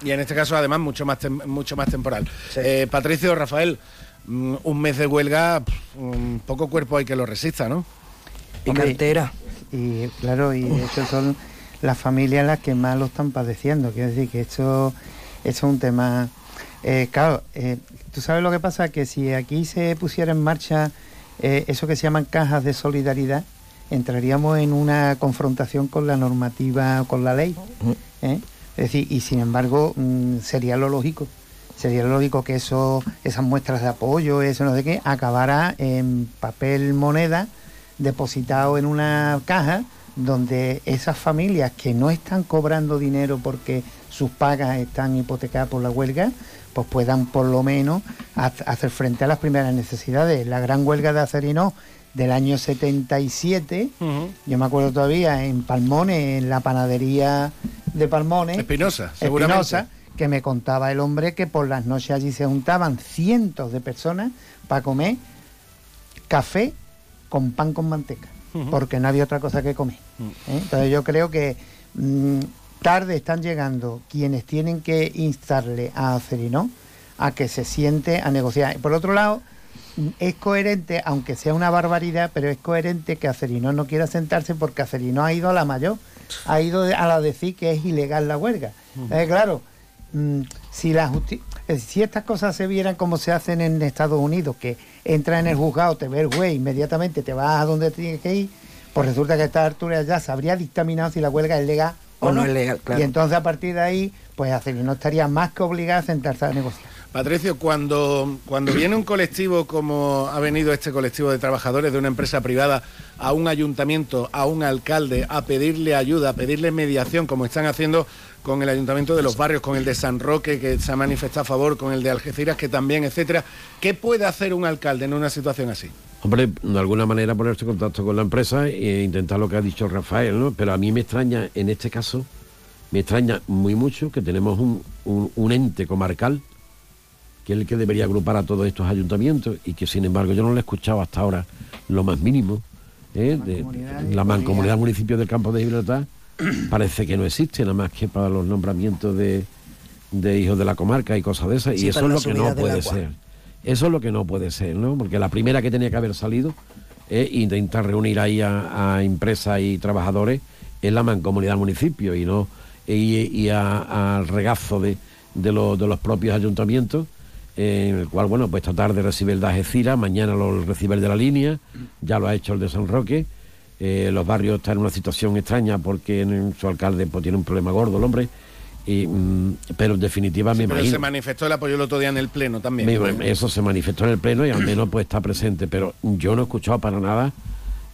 Y en este caso, además, mucho más, mucho más temporal. Eh, Patricio, Rafael, mm, un mes de huelga, un poco cuerpo hay que lo resista, ¿no? Y cartera. Y claro, y eso son las familias las que más lo están padeciendo. Quiero decir que esto, es un tema... Eh, claro, eh, tú sabes lo que pasa, que si aquí se pusiera en marcha eso que se llaman cajas de solidaridad, entraríamos en una confrontación con la normativa, con la ley. ¿eh? Es decir, y sin embargo, mm, sería lo lógico. Sería lo lógico que eso, esas muestras de apoyo, eso no sé qué, acabara en papel moneda depositado en una caja donde esas familias que no están cobrando dinero porque sus pagas están hipotecadas por la huelga, pues puedan por lo menos hacer frente a las primeras necesidades. La gran huelga de Acerino del año 77, yo me acuerdo todavía en Palmones, en la panadería de Palmones. Espinosa, Espinosa, que me contaba el hombre que por las noches allí se juntaban cientos de personas para comer café con pan con manteca, porque no había otra cosa que comer. ¿eh? Entonces yo creo que mm, tarde están llegando quienes tienen que instarle a Acerino a que se siente a negociar. Por otro lado, es coherente, aunque sea una barbaridad, pero es coherente que Acerino no quiera sentarse porque Acerino ha ido a la mayor, ha ido a la decir que es ilegal la huelga. claro, mm, si la si estas cosas se vieran como se hacen en Estados Unidos, que entra en el juzgado, te ve el juez, inmediatamente te vas a donde tienes que ir, pues resulta que esta altura ya se habría dictaminado si la huelga es legal o, no. es legal, Y entonces a partir de ahí, pues Acerino estaría más que obligado a sentarse a negociar. Patricio, cuando, cuando viene un colectivo como ha venido este colectivo de trabajadores de una empresa privada a un ayuntamiento, a un alcalde, a pedirle ayuda, a pedirle mediación, como están haciendo con el ayuntamiento de los barrios, con el de San Roque, que se ha manifestado a favor, con el de Algeciras, que también, etcétera, ¿qué puede hacer un alcalde en una situación así? Hombre, de alguna manera ponerse en contacto con la empresa e intentar lo que ha dicho Rafael, ¿no? Pero a mí me extraña, en este caso, me extraña muy mucho que tenemos un ente comarcal que es el que debería agrupar a todos estos ayuntamientos y que sin embargo yo no lo he escuchado hasta ahora lo más mínimo. ¿eh? De, la mancomunidad municipio del campo de Gibraltar parece que no existe nada más que para los nombramientos de, hijos de la comarca y cosas de esas y eso es lo que no puede ser. Eso es lo que no puede ser, ¿no? Porque la primera que tenía que haber salido es intentar reunir ahí a, empresas y trabajadores en la mancomunidad municipio y no y, al regazo de, de los propios ayuntamientos en el cual, bueno, pues esta tarde recibe el de Algeciras, mañana lo recibe el de la línea, ya lo ha hecho el de San Roque. Eh, los barrios están en una situación extraña porque su alcalde pues, tiene un problema gordo, el hombre. Y, mm, pero en definitiva me se manifestó el apoyo el otro día en el pleno también. eso se manifestó en el pleno y al menos pues está presente, pero yo no he escuchado para nada.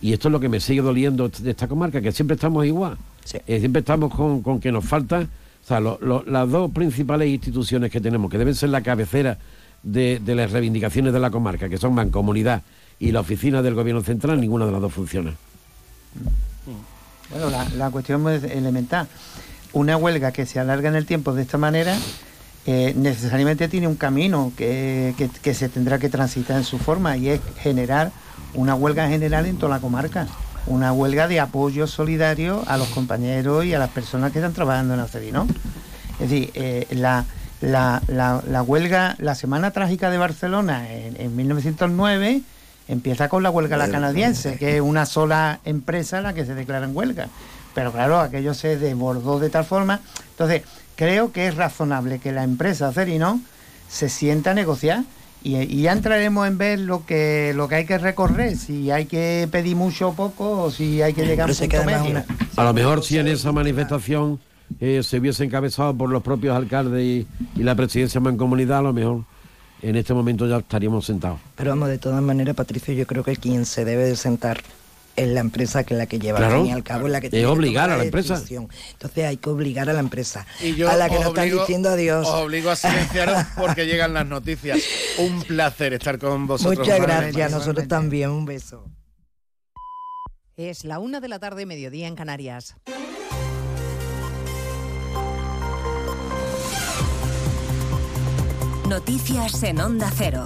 Y esto es lo que me sigue doliendo de esta comarca, que siempre estamos igual. Eh, siempre estamos con, con que nos falta o sea, las dos principales instituciones que tenemos, que deben ser la cabecera de, las reivindicaciones de la comarca, que son Mancomunidad y la oficina del Gobierno Central, ninguna de las dos funciona. Bueno, la, cuestión es elemental. Una huelga que se alarga en el tiempo de esta manera eh, necesariamente tiene un camino que, que se tendrá que transitar en su forma y es generar una huelga general en toda la comarca una huelga de apoyo solidario a los compañeros y a las personas que están trabajando en Acerino. Es decir, eh, la, la, la, huelga, la Semana Trágica de Barcelona en, en 1909 empieza con la huelga la canadiense, que es una sola empresa la que se declara en huelga. Pero claro, aquello se desbordó de tal forma. Entonces, creo que es razonable que la empresa Cerino se sienta a negociar y, ya entraremos en ver lo que lo que hay que recorrer, si hay que pedir mucho o poco o si hay que llegar a punto medio. A lo mejor si en esa manifestación eh, se hubiese encabezado por los propios alcaldes y, y la presidencia mancomunidad, a lo mejor en este momento ya estaríamos sentados. Pero vamos, de todas maneras, Patricio, yo creo que quien se debe de sentar es la empresa que la que lleva al fin y al cabo la que tiene obligar a la empresa. entonces hay que obligar a la empresa y a la que nos están diciendo adiós. os obligo a silenciaros porque llegan las noticias. Un placer estar con vosotros muchas gracias nosotros también un beso. Es la una de la tarde mediodía en Canarias Noticias en Onda Cero.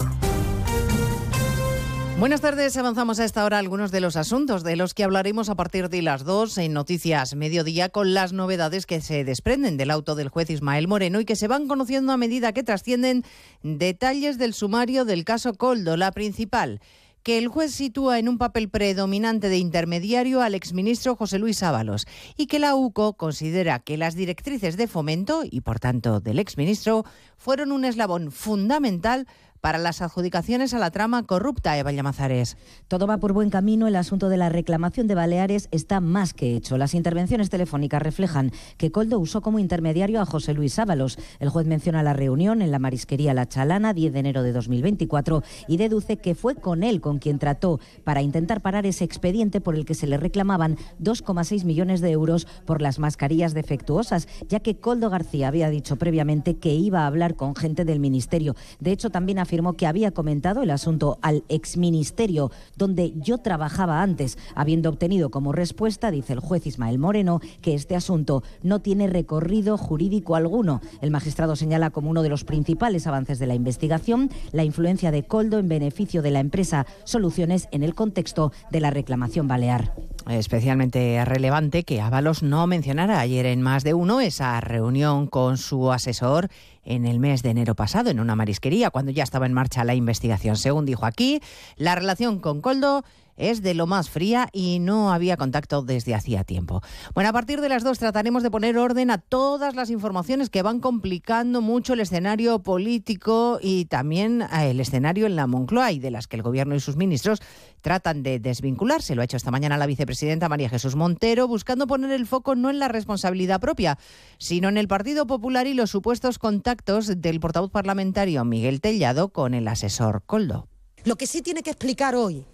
Buenas tardes, avanzamos a esta hora algunos de los asuntos de los que hablaremos a partir de las 2 en Noticias Mediodía con las novedades que se desprenden del auto del juez Ismael Moreno y que se van conociendo a medida que trascienden detalles del sumario del caso Coldo, la principal que el juez sitúa en un papel predominante de intermediario al exministro José Luis Ábalos y que la UCO considera que las directrices de fomento y por tanto del exministro fueron un eslabón fundamental para las adjudicaciones a la trama corrupta, Eva Llamazares. Todo va por buen camino. El asunto de la reclamación de Baleares está más que hecho. Las intervenciones telefónicas reflejan que Coldo usó como intermediario a José Luis Ábalos. El juez menciona la reunión en la marisquería La Chalana, 10 de enero de 2024, y deduce que fue con él con quien trató para intentar parar ese expediente por el que se le reclamaban 2,6 millones de euros por las mascarillas defectuosas, ya que Coldo García había dicho previamente que iba a hablar con gente del ministerio. De hecho, también afirmó que había comentado el asunto al exministerio donde yo trabajaba antes, habiendo obtenido como respuesta, dice el juez Ismael Moreno, que este asunto no tiene recorrido jurídico alguno. El magistrado señala como uno de los principales avances de la investigación la influencia de Coldo en beneficio de la empresa Soluciones en el contexto de la reclamación balear. Especialmente relevante que Ábalos no mencionara ayer en más de uno esa reunión con su asesor en el mes de enero pasado en una marisquería, cuando ya estaba en marcha la investigación. Según dijo aquí, la relación con Coldo es de lo más fría y no había contacto desde hacía tiempo. Bueno, a partir de las dos trataremos de poner orden a todas las informaciones que van complicando mucho el escenario político y también eh, el escenario en la Moncloa y de las que el Gobierno y sus ministros tratan de desvincularse. Lo ha hecho esta mañana la vicepresidenta María Jesús Montero, buscando poner el foco no en la responsabilidad propia, sino en el Partido Popular y los supuestos contactos del portavoz parlamentario Miguel Tellado con el asesor Coldo. Lo que sí tiene que explicar hoy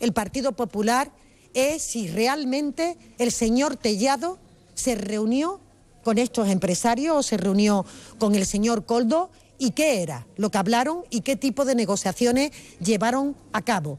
el Partido Popular es si realmente el señor Tellado se reunió con estos empresarios o se reunió con el señor Coldo y qué era lo que hablaron y qué tipo de negociaciones llevaron a cabo.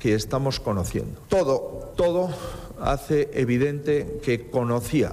que estamos conociendo. Todo, todo hace evidente que conocía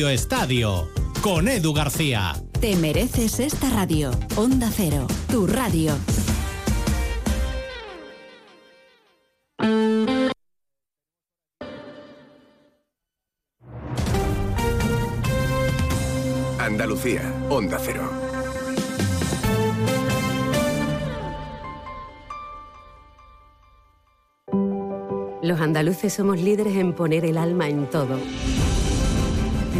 Estadio. Con Edu García. Te mereces esta radio. Onda Cero, tu radio. Andalucía, Onda Cero. Los andaluces somos líderes en poner el alma en todo,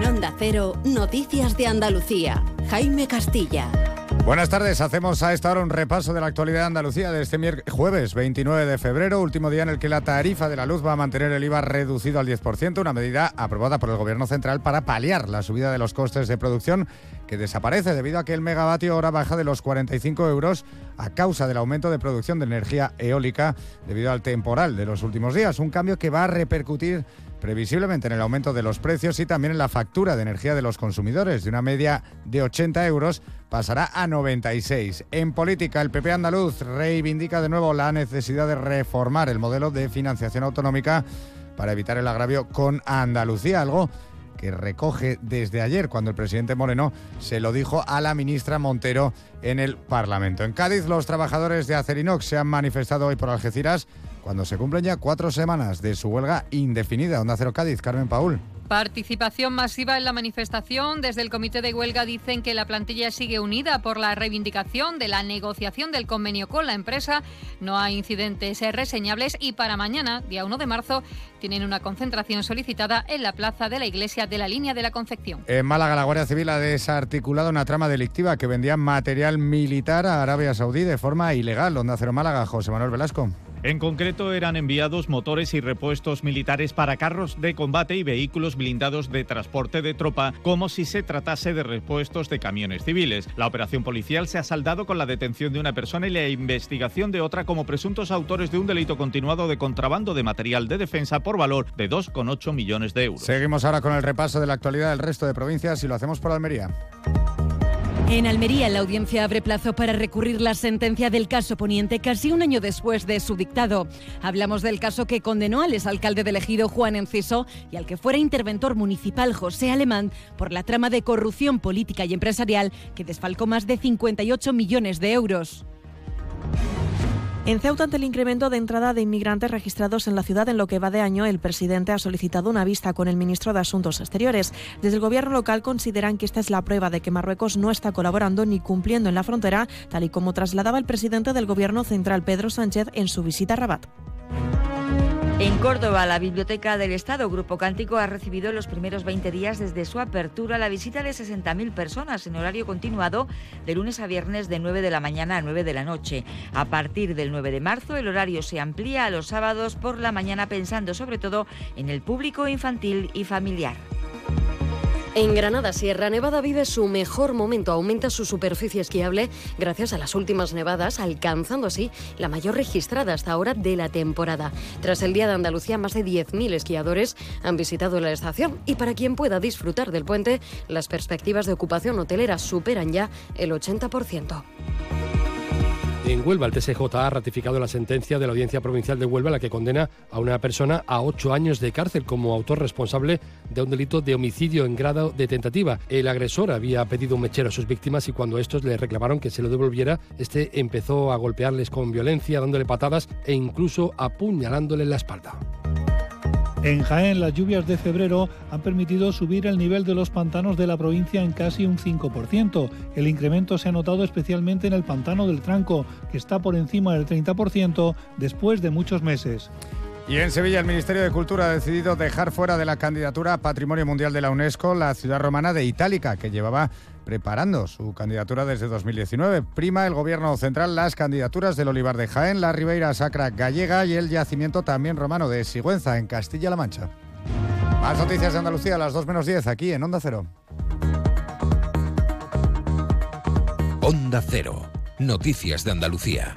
En Onda Cero, Noticias de Andalucía. Jaime Castilla. Buenas tardes, hacemos a esta hora un repaso de la actualidad de Andalucía de este jueves 29 de febrero, último día en el que la tarifa de la luz va a mantener el IVA reducido al 10%, una medida aprobada por el Gobierno Central para paliar la subida de los costes de producción que desaparece debido a que el megavatio hora baja de los 45 euros a causa del aumento de producción de energía eólica debido al temporal de los últimos días, un cambio que va a repercutir previsiblemente en el aumento de los precios y también en la factura de energía de los consumidores. De una media de 80 euros pasará a 96. En política, el PP andaluz reivindica de nuevo la necesidad de reformar el modelo de financiación autonómica para evitar el agravio con Andalucía, algo que recoge desde ayer cuando el presidente Moreno se lo dijo a la ministra Montero en el Parlamento. En Cádiz, los trabajadores de Acerinox se han manifestado hoy por Algeciras cuando se cumplen ya cuatro semanas de su huelga indefinida. Onda Cero Cádiz, Carmen Paul. Participación masiva en la manifestación. Desde el comité de huelga dicen que la plantilla sigue unida por la reivindicación de la negociación del convenio con la empresa. No hay incidentes reseñables y para mañana, día 1 de marzo, tienen una concentración solicitada en la plaza de la iglesia de la línea de la Concepción. En Málaga, la Guardia Civil ha desarticulado una trama delictiva que vendía material militar a Arabia Saudí de forma ilegal. Onda Cero Málaga, José Manuel Velasco. En concreto, eran enviados motores y repuestos militares para carros de combate y vehículos blindados de transporte de tropa, como si se tratase de repuestos de camiones civiles. La operación policial se ha saldado con la detención de una persona y la investigación de otra como presuntos autores de un delito continuado de contrabando de material de defensa por valor de 2,8 millones de euros. Seguimos ahora con el repaso de la actualidad del resto de provincias y lo hacemos por Almería. En Almería, la audiencia abre plazo para recurrir la sentencia del caso Poniente casi un año después de su dictado. Hablamos del caso que condenó al exalcalde de Ejido, Juan Enciso, y al que fuera interventor municipal, José Alemán, por la trama de corrupción política y empresarial que desfalcó más de 58 millones de euros. En Ceuta, ante el incremento de entrada de inmigrantes registrados en la ciudad en lo que va de año, el presidente ha solicitado una vista con el ministro de Asuntos Exteriores. Desde el gobierno local consideran que esta es la prueba de que Marruecos no está colaborando ni cumpliendo en la frontera, tal y como trasladaba el presidente del gobierno central, Pedro Sánchez, en su visita a Rabat. En Córdoba, la Biblioteca del Estado, Grupo Cántico, ha recibido los primeros 20 días desde su apertura la visita de 60.000 personas en horario continuado de lunes a viernes de 9 de la mañana a 9 de la noche. A partir del 9 de marzo, el horario se amplía a los sábados por la mañana pensando sobre todo en el público infantil y familiar. En Granada, Sierra Nevada vive su mejor momento, aumenta su superficie esquiable gracias a las últimas nevadas, alcanzando así la mayor registrada hasta ahora de la temporada. Tras el Día de Andalucía, más de 10.000 esquiadores han visitado la estación y para quien pueda disfrutar del puente, las perspectivas de ocupación hotelera superan ya el 80%. En Huelva, el TSJ ha ratificado la sentencia de la Audiencia Provincial de Huelva, la que condena a una persona a ocho años de cárcel como autor responsable de un delito de homicidio en grado de tentativa. El agresor había pedido un mechero a sus víctimas y cuando estos le reclamaron que se lo devolviera, este empezó a golpearles con violencia, dándole patadas e incluso apuñalándole en la espalda. En Jaén, las lluvias de febrero han permitido subir el nivel de los pantanos de la provincia en casi un 5%. El incremento se ha notado especialmente en el pantano del Tranco, que está por encima del 30% después de muchos meses. Y en Sevilla el Ministerio de Cultura ha decidido dejar fuera de la candidatura a Patrimonio Mundial de la UNESCO la ciudad romana de Itálica, que llevaba preparando su candidatura desde 2019. Prima el Gobierno central las candidaturas del Olivar de Jaén, la Ribeira Sacra gallega y el yacimiento también romano de Sigüenza, en Castilla-La Mancha. Más noticias de Andalucía a las 2 menos 10 aquí en Onda Cero. Onda Cero. Noticias de Andalucía.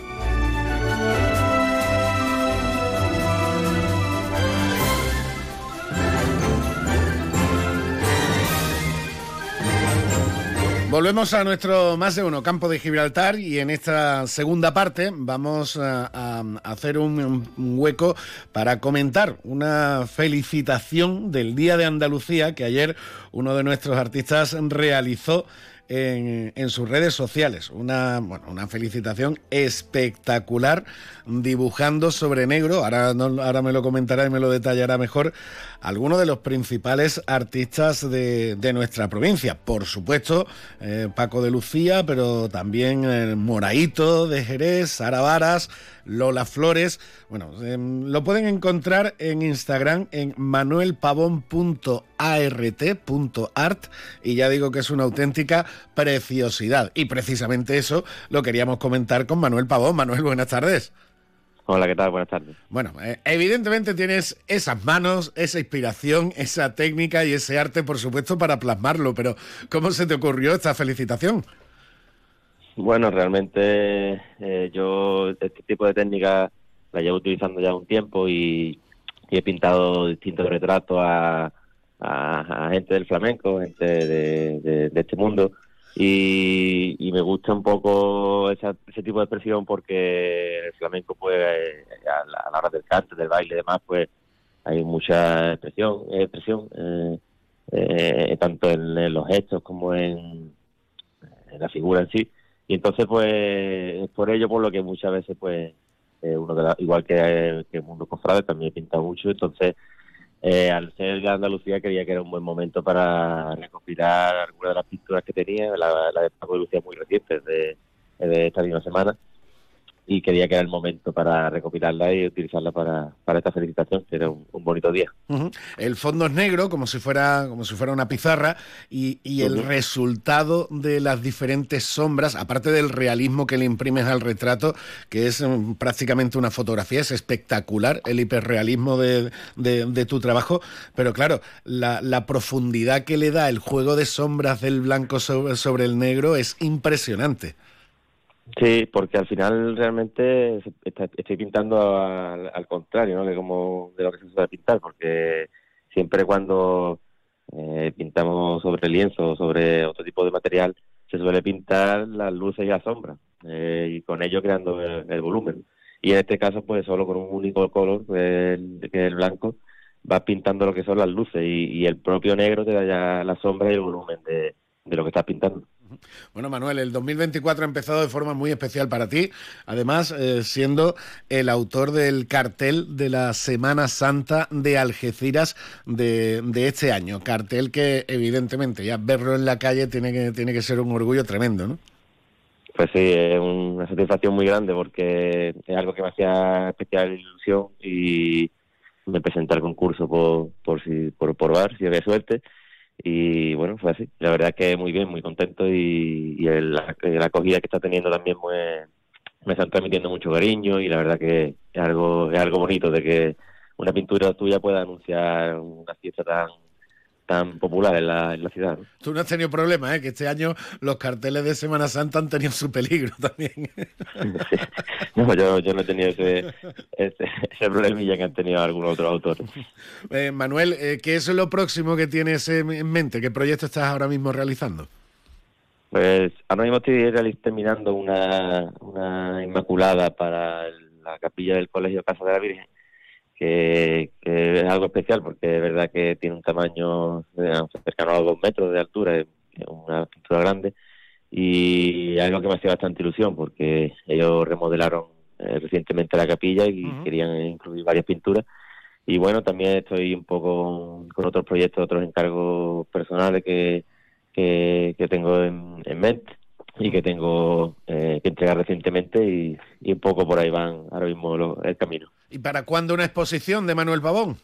Volvemos a nuestro más de uno campo de Gibraltar y en esta segunda parte vamos a, hacer un, hueco para comentar una felicitación del Día de Andalucía que ayer uno de nuestros artistas realizó en, sus redes sociales. Una, bueno, una felicitación espectacular dibujando sobre negro, ahora, ahora me lo comentará y me lo detallará mejor, algunos de los principales artistas de, nuestra provincia. Por supuesto, eh, Paco de Lucía, pero también el Moraito de Jerez, Sara Varas, Lola Flores. Bueno, em, lo pueden encontrar en Instagram en manuelpavón.art.art y ya digo que es una auténtica preciosidad. Y precisamente eso lo queríamos comentar con Manuel Pavón. Manuel, buenas tardes. Hola, ¿qué tal? Buenas tardes. Bueno, eh, evidentemente tienes esas manos, esa inspiración, esa técnica y ese arte, por supuesto, para plasmarlo, pero ¿cómo se te ocurrió esta felicitación? Bueno, realmente eh, yo este tipo de técnica la llevo utilizando ya un tiempo y, he pintado distintos retratos a, gente del flamenco, gente de, este mundo. Y, me gusta un poco ese tipo de expresión porque el flamenco, pues, eh, a la, hora del canto, del baile y demás, pues, hay mucha expresión, expresión eh, tanto en, los gestos como en la figura en sí. Y entonces pues es por ello por lo que muchas veces pues eh, uno igual que, que el mundo cofrade también pinta mucho. Entonces eh, al ser de Andalucía creía que era un buen momento para recopilar algunas de las pinturas que tenía la, de Paco de Lucía muy recientes de, esta misma semana y quería que era el momento para recopilarla y utilizarla para, para esta felicitación, que era un, bonito día. El fondo es negro, como si fuera, como si fuera una pizarra, y, y el resultado de las diferentes sombras, aparte del realismo que le imprimes al retrato, que es mm, prácticamente una fotografía, es espectacular el hiperrealismo de, de, tu trabajo, pero claro, la, la, profundidad que le da el juego de sombras del blanco sobre, sobre el negro es impresionante. Sí, porque al final realmente estoy pintando al, contrario, ¿no? De, como, de lo que se suele pintar, porque siempre cuando eh, pintamos sobre lienzo o sobre otro tipo de material, se suele pintar las luces y las sombras, eh, y con ello creando el, volumen. Y en este caso, pues solo con un único color, que es el, blanco, vas pintando lo que son las luces y, el propio negro te da ya la sombra y el volumen de lo que estás pintando. Bueno, Manuel, el 2024 ha empezado de forma muy especial para ti, además eh, siendo el autor del cartel de la Semana Santa de Algeciras de, este año. Cartel que evidentemente ya verlo en la calle tiene que, tiene que ser un orgullo tremendo, ¿no? Pues sí, es una satisfacción muy grande porque es algo que me hacía especial ilusión y me presenté al concurso por, por, si, por, por ver si había suerte y bueno, fue así. La verdad es que muy bien, muy contento y, la, acogida que está teniendo también me están transmitiendo mucho cariño y la verdad que es algo, es algo bonito de que una pintura tuya pueda anunciar una fiesta tan tan popular en la, en la ciudad. Tú no has tenido problema, ¿eh? que este año los carteles de Semana Santa han tenido su peligro también. no, yo, yo, no he tenido ese, ese, ese problemilla que han tenido algunos otros autores. Eh, Manuel, eh, ¿qué es lo próximo que tienes en mente? ¿Qué proyecto estás ahora mismo realizando? Pues ahora mismo estoy terminando una, una Inmaculada para la capilla del Colegio Casa de la Virgen que, es algo especial porque es verdad que tiene un tamaño cercano a dos metros de altura, es una pintura grande y algo que me hacía bastante ilusión porque ellos remodelaron eh, recientemente la capilla y querían incluir varias pinturas y bueno también estoy un poco con, otros proyectos otros encargos personales que, que, tengo en, mente y que tengo eh, que entregar recientemente y, un poco por ahí van ahora mismo el camino. ¿Y para cuándo una exposición de Manuel Pavón?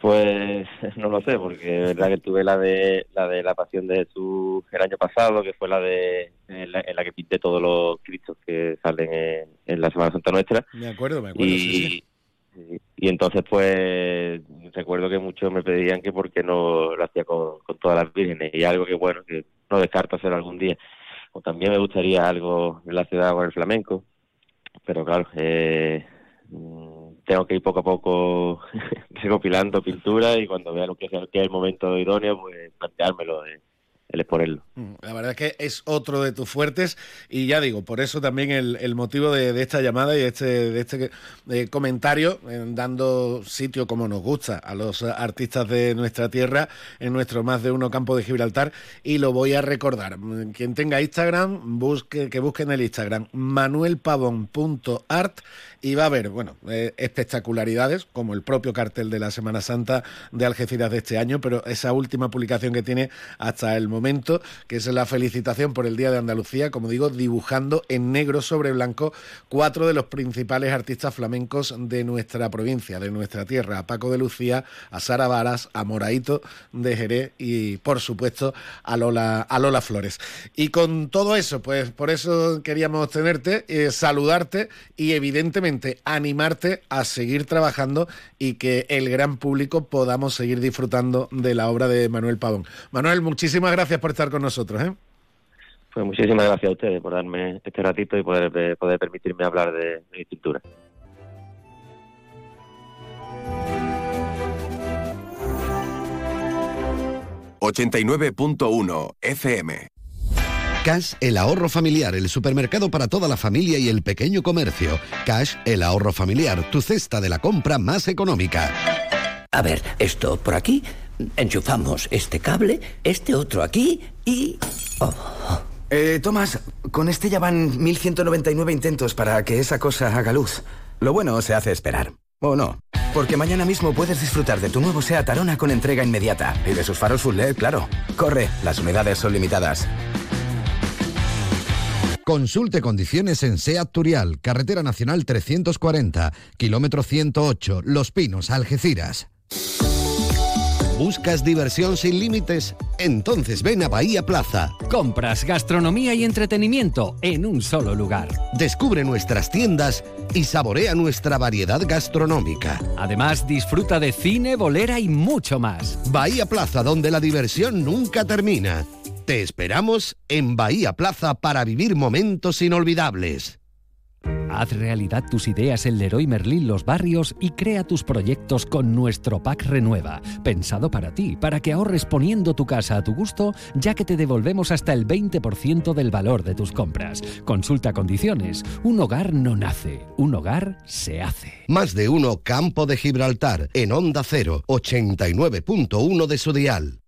Pues no lo sé, porque es verdad que tuve la de la de la Pasión de Jesús el año pasado, que fue la de en la, que pinté todos los cristos que salen en, la Semana Santa Nuestra. Me acuerdo, me acuerdo. Y, y, entonces pues recuerdo que muchos me pedían que por qué no lo hacía con, con todas las vírgenes y algo que bueno, que no descarto hacer algún día. O también me gustaría algo en la ciudad con el flamenco, pero claro, eh, tengo que ir poco a poco recopilando pintura y cuando vea lo que sea el momento idóneo, pues planteármelo de, el exponerlo. Mm, la verdad es que es otro de tus fuertes y ya digo, por eso también el, motivo de, esta llamada y este, de este eh, comentario, dando sitio como nos gusta a los artistas de nuestra tierra en nuestro más de uno campo de Gibraltar y lo voy a recordar. Mm, quien tenga Instagram, busque, que busque en el Instagram manuelpavon.art y va a haber, bueno, eh, espectacularidades como el propio cartel de la Semana Santa de Algeciras de este año, pero esa última publicación que tiene hasta el momento, que es la felicitación por el Día de Andalucía, como digo, dibujando en negro sobre blanco cuatro de los principales artistas flamencos de nuestra provincia, de nuestra tierra, a Paco de Lucía, a Sara Varas, a Moraito de Jerez y, por supuesto, a Lola, a Lola Flores. Y con todo eso, pues por eso queríamos tenerte, eh, saludarte y evidentemente animarte a seguir trabajando y que el gran público podamos seguir disfrutando de la obra de Manuel Pavón. Manuel, muchísimas gracias gracias por estar con nosotros. ¿eh? Pues muchísimas gracias a ustedes por darme este ratito y poder, eh, poder permitirme hablar de, mi pintura. ...89.1 FM. Cash, el ahorro familiar, el supermercado para toda la familia y el pequeño comercio. Cash, el ahorro familiar, tu cesta de la compra más económica. A ver, esto por aquí Enchufamos este cable, este otro aquí y... Oh. Eh, Tomás, con este ya van 1199 intentos para que esa cosa haga luz. Lo bueno se hace esperar. ¿O no? Porque mañana mismo puedes disfrutar de tu nuevo SEAT Arona con entrega inmediata. Y de sus faros full LED, claro. Corre, las unidades son limitadas. Consulte condiciones en SEAT Turial, Carretera Nacional 340, kilómetro 108, Los Pinos, Algeciras. ¿Buscas diversión sin límites? Entonces ven a Bahía Plaza. Compras, gastronomía y entretenimiento en un solo lugar. Descubre nuestras tiendas y saborea nuestra variedad gastronómica. Además, disfruta de cine, bolera y mucho más. Bahía Plaza, donde la diversión nunca termina. Te esperamos en Bahía Plaza para vivir momentos inolvidables. Haz realidad tus ideas en Leroy Merlin Los Barrios y crea tus proyectos con nuestro pack Renueva, pensado para ti, para que ahorres poniendo tu casa a tu gusto, ya que te devolvemos hasta el 20% del valor de tus compras. Consulta condiciones. Un hogar no nace, un hogar se hace. Más de uno Campo de Gibraltar en Onda 0, 89.1 de su dial.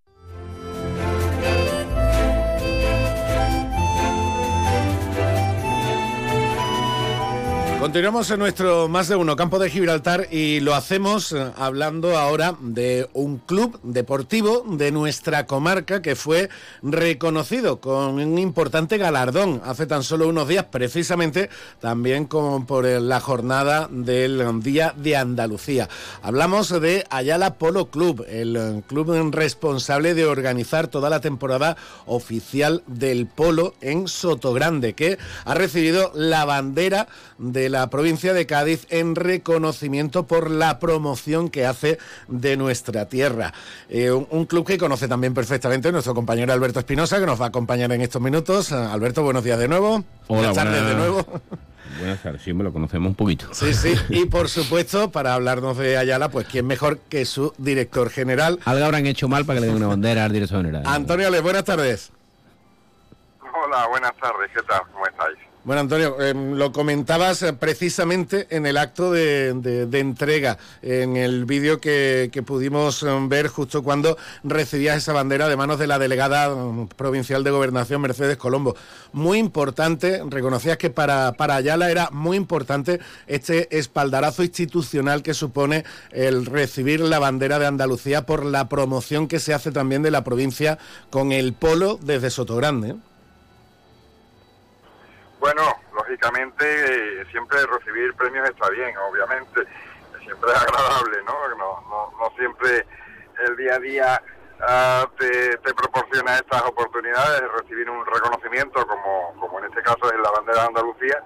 Continuamos en nuestro más de uno campo de Gibraltar y lo hacemos eh, hablando ahora de un club deportivo de nuestra comarca que fue reconocido con un importante galardón hace tan solo unos días, precisamente también como por la jornada del Día de Andalucía. Hablamos de Ayala Polo Club, el eh, club responsable de organizar toda la temporada oficial del polo en Sotogrande, que ha recibido la bandera de la provincia de Cádiz en reconocimiento por la promoción que hace de nuestra tierra. Eh, un, club que conoce también perfectamente nuestro compañero Alberto Espinosa, que nos va a acompañar en estos minutos. Alberto, buenos días de nuevo. Hola, buenas tardes de nuevo. Buenas tardes, sí, me lo conocemos un poquito. Sí, sí, y por supuesto, para hablarnos de Ayala, pues quién mejor que su director general. Algo habrán hecho mal para que le den una bandera al director general. Antonio Ale, buenas tardes. Hola, buenas tardes, ¿qué tal? ¿Cómo estáis? Bueno, Antonio, em, lo comentabas eh, precisamente en el acto de, entrega, en el vídeo que, pudimos em, ver justo cuando recibías esa bandera de manos de la delegada em, provincial de gobernación, Mercedes Colombo. Muy importante, reconocías que para, para Ayala era muy importante este espaldarazo institucional que supone el recibir la bandera de Andalucía por la promoción que se hace también de la provincia con el polo desde Sotogrande. Bueno, lógicamente siempre recibir premios está bien, obviamente, siempre es agradable, ¿no? No, no, siempre el día a día ah, te, proporciona estas oportunidades de recibir un reconocimiento, como, como en este caso es la bandera de Andalucía,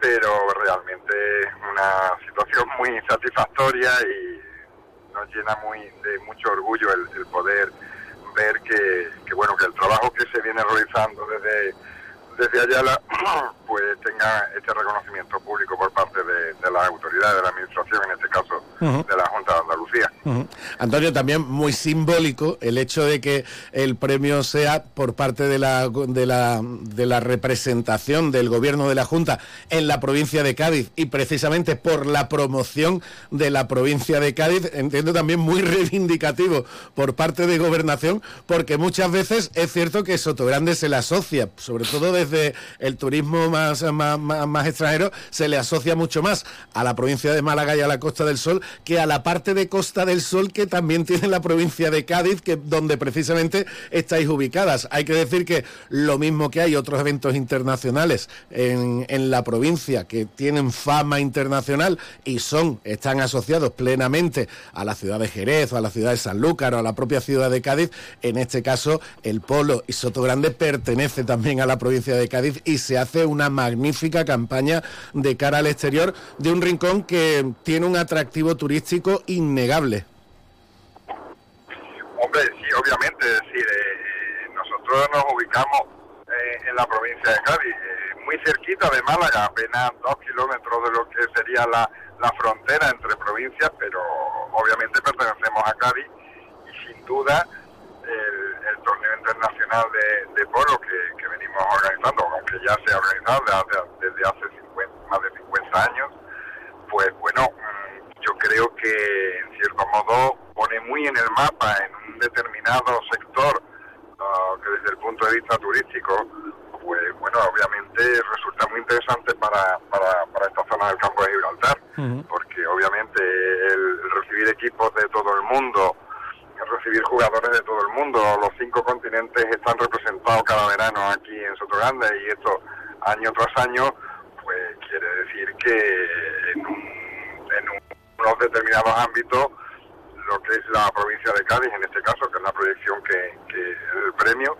pero realmente es una situación muy satisfactoria y nos llena muy de mucho orgullo el, poder ver que, que, bueno que el trabajo que se viene realizando desde desde Ayala pues tenga este reconocimiento público por parte de, de las autoridades de la administración, en este caso de la Junta de Andalucía. Antonio, también muy simbólico el hecho de que el premio sea por parte de la, de la, de la representación del gobierno de la Junta en la provincia de Cádiz y precisamente por la promoción de la provincia de Cádiz, entiendo también muy reivindicativo por parte de gobernación, porque muchas veces es cierto que Sotogrande se le asocia, sobre todo desde el turismo más, más, más extranjero, se le asocia mucho más a la provincia de Málaga y a la Costa del Sol que a la parte de Costa del Sol que también tiene la provincia de Cádiz, que donde precisamente estáis ubicadas. Hay que decir que lo mismo que hay otros eventos internacionales en, en la provincia que tienen fama internacional y son, están asociados plenamente a la ciudad de Jerez o a la ciudad de Sanlúcar o a la propia ciudad de Cádiz, en este caso el Polo y Soto Grande pertenece también a la provincia de Cádiz y se hace una magnífica campaña de cara al exterior de un rincón que tiene un atractivo turístico innegable. Hombre, sí, obviamente, es decir, eh, nosotros nos ubicamos eh, en la provincia de Cádiz, eh, muy cerquita de Málaga, apenas dos kilómetros de lo que sería la, frontera entre provincias, pero obviamente pertenecemos a Cádiz y sin duda el, torneo internacional de, polo que, venimos organizando, aunque ya se ha organizado desde hace 50, más de 50 años, pues bueno, yo creo que en cierto modo pone muy en el mapa en un determinado sector ah, que desde el punto de vista turístico pues bueno obviamente resulta muy interesante para, para, para esta zona del campo de Gibraltar porque obviamente el, recibir equipos de todo el mundo recibir jugadores de todo el mundo los cinco continentes están representados cada verano aquí en Sotogrande y esto año tras año, pues quiere decir que en, unos determinados ámbitos lo que es la provincia de Cádiz, en este caso, que es la proyección que, que el premio,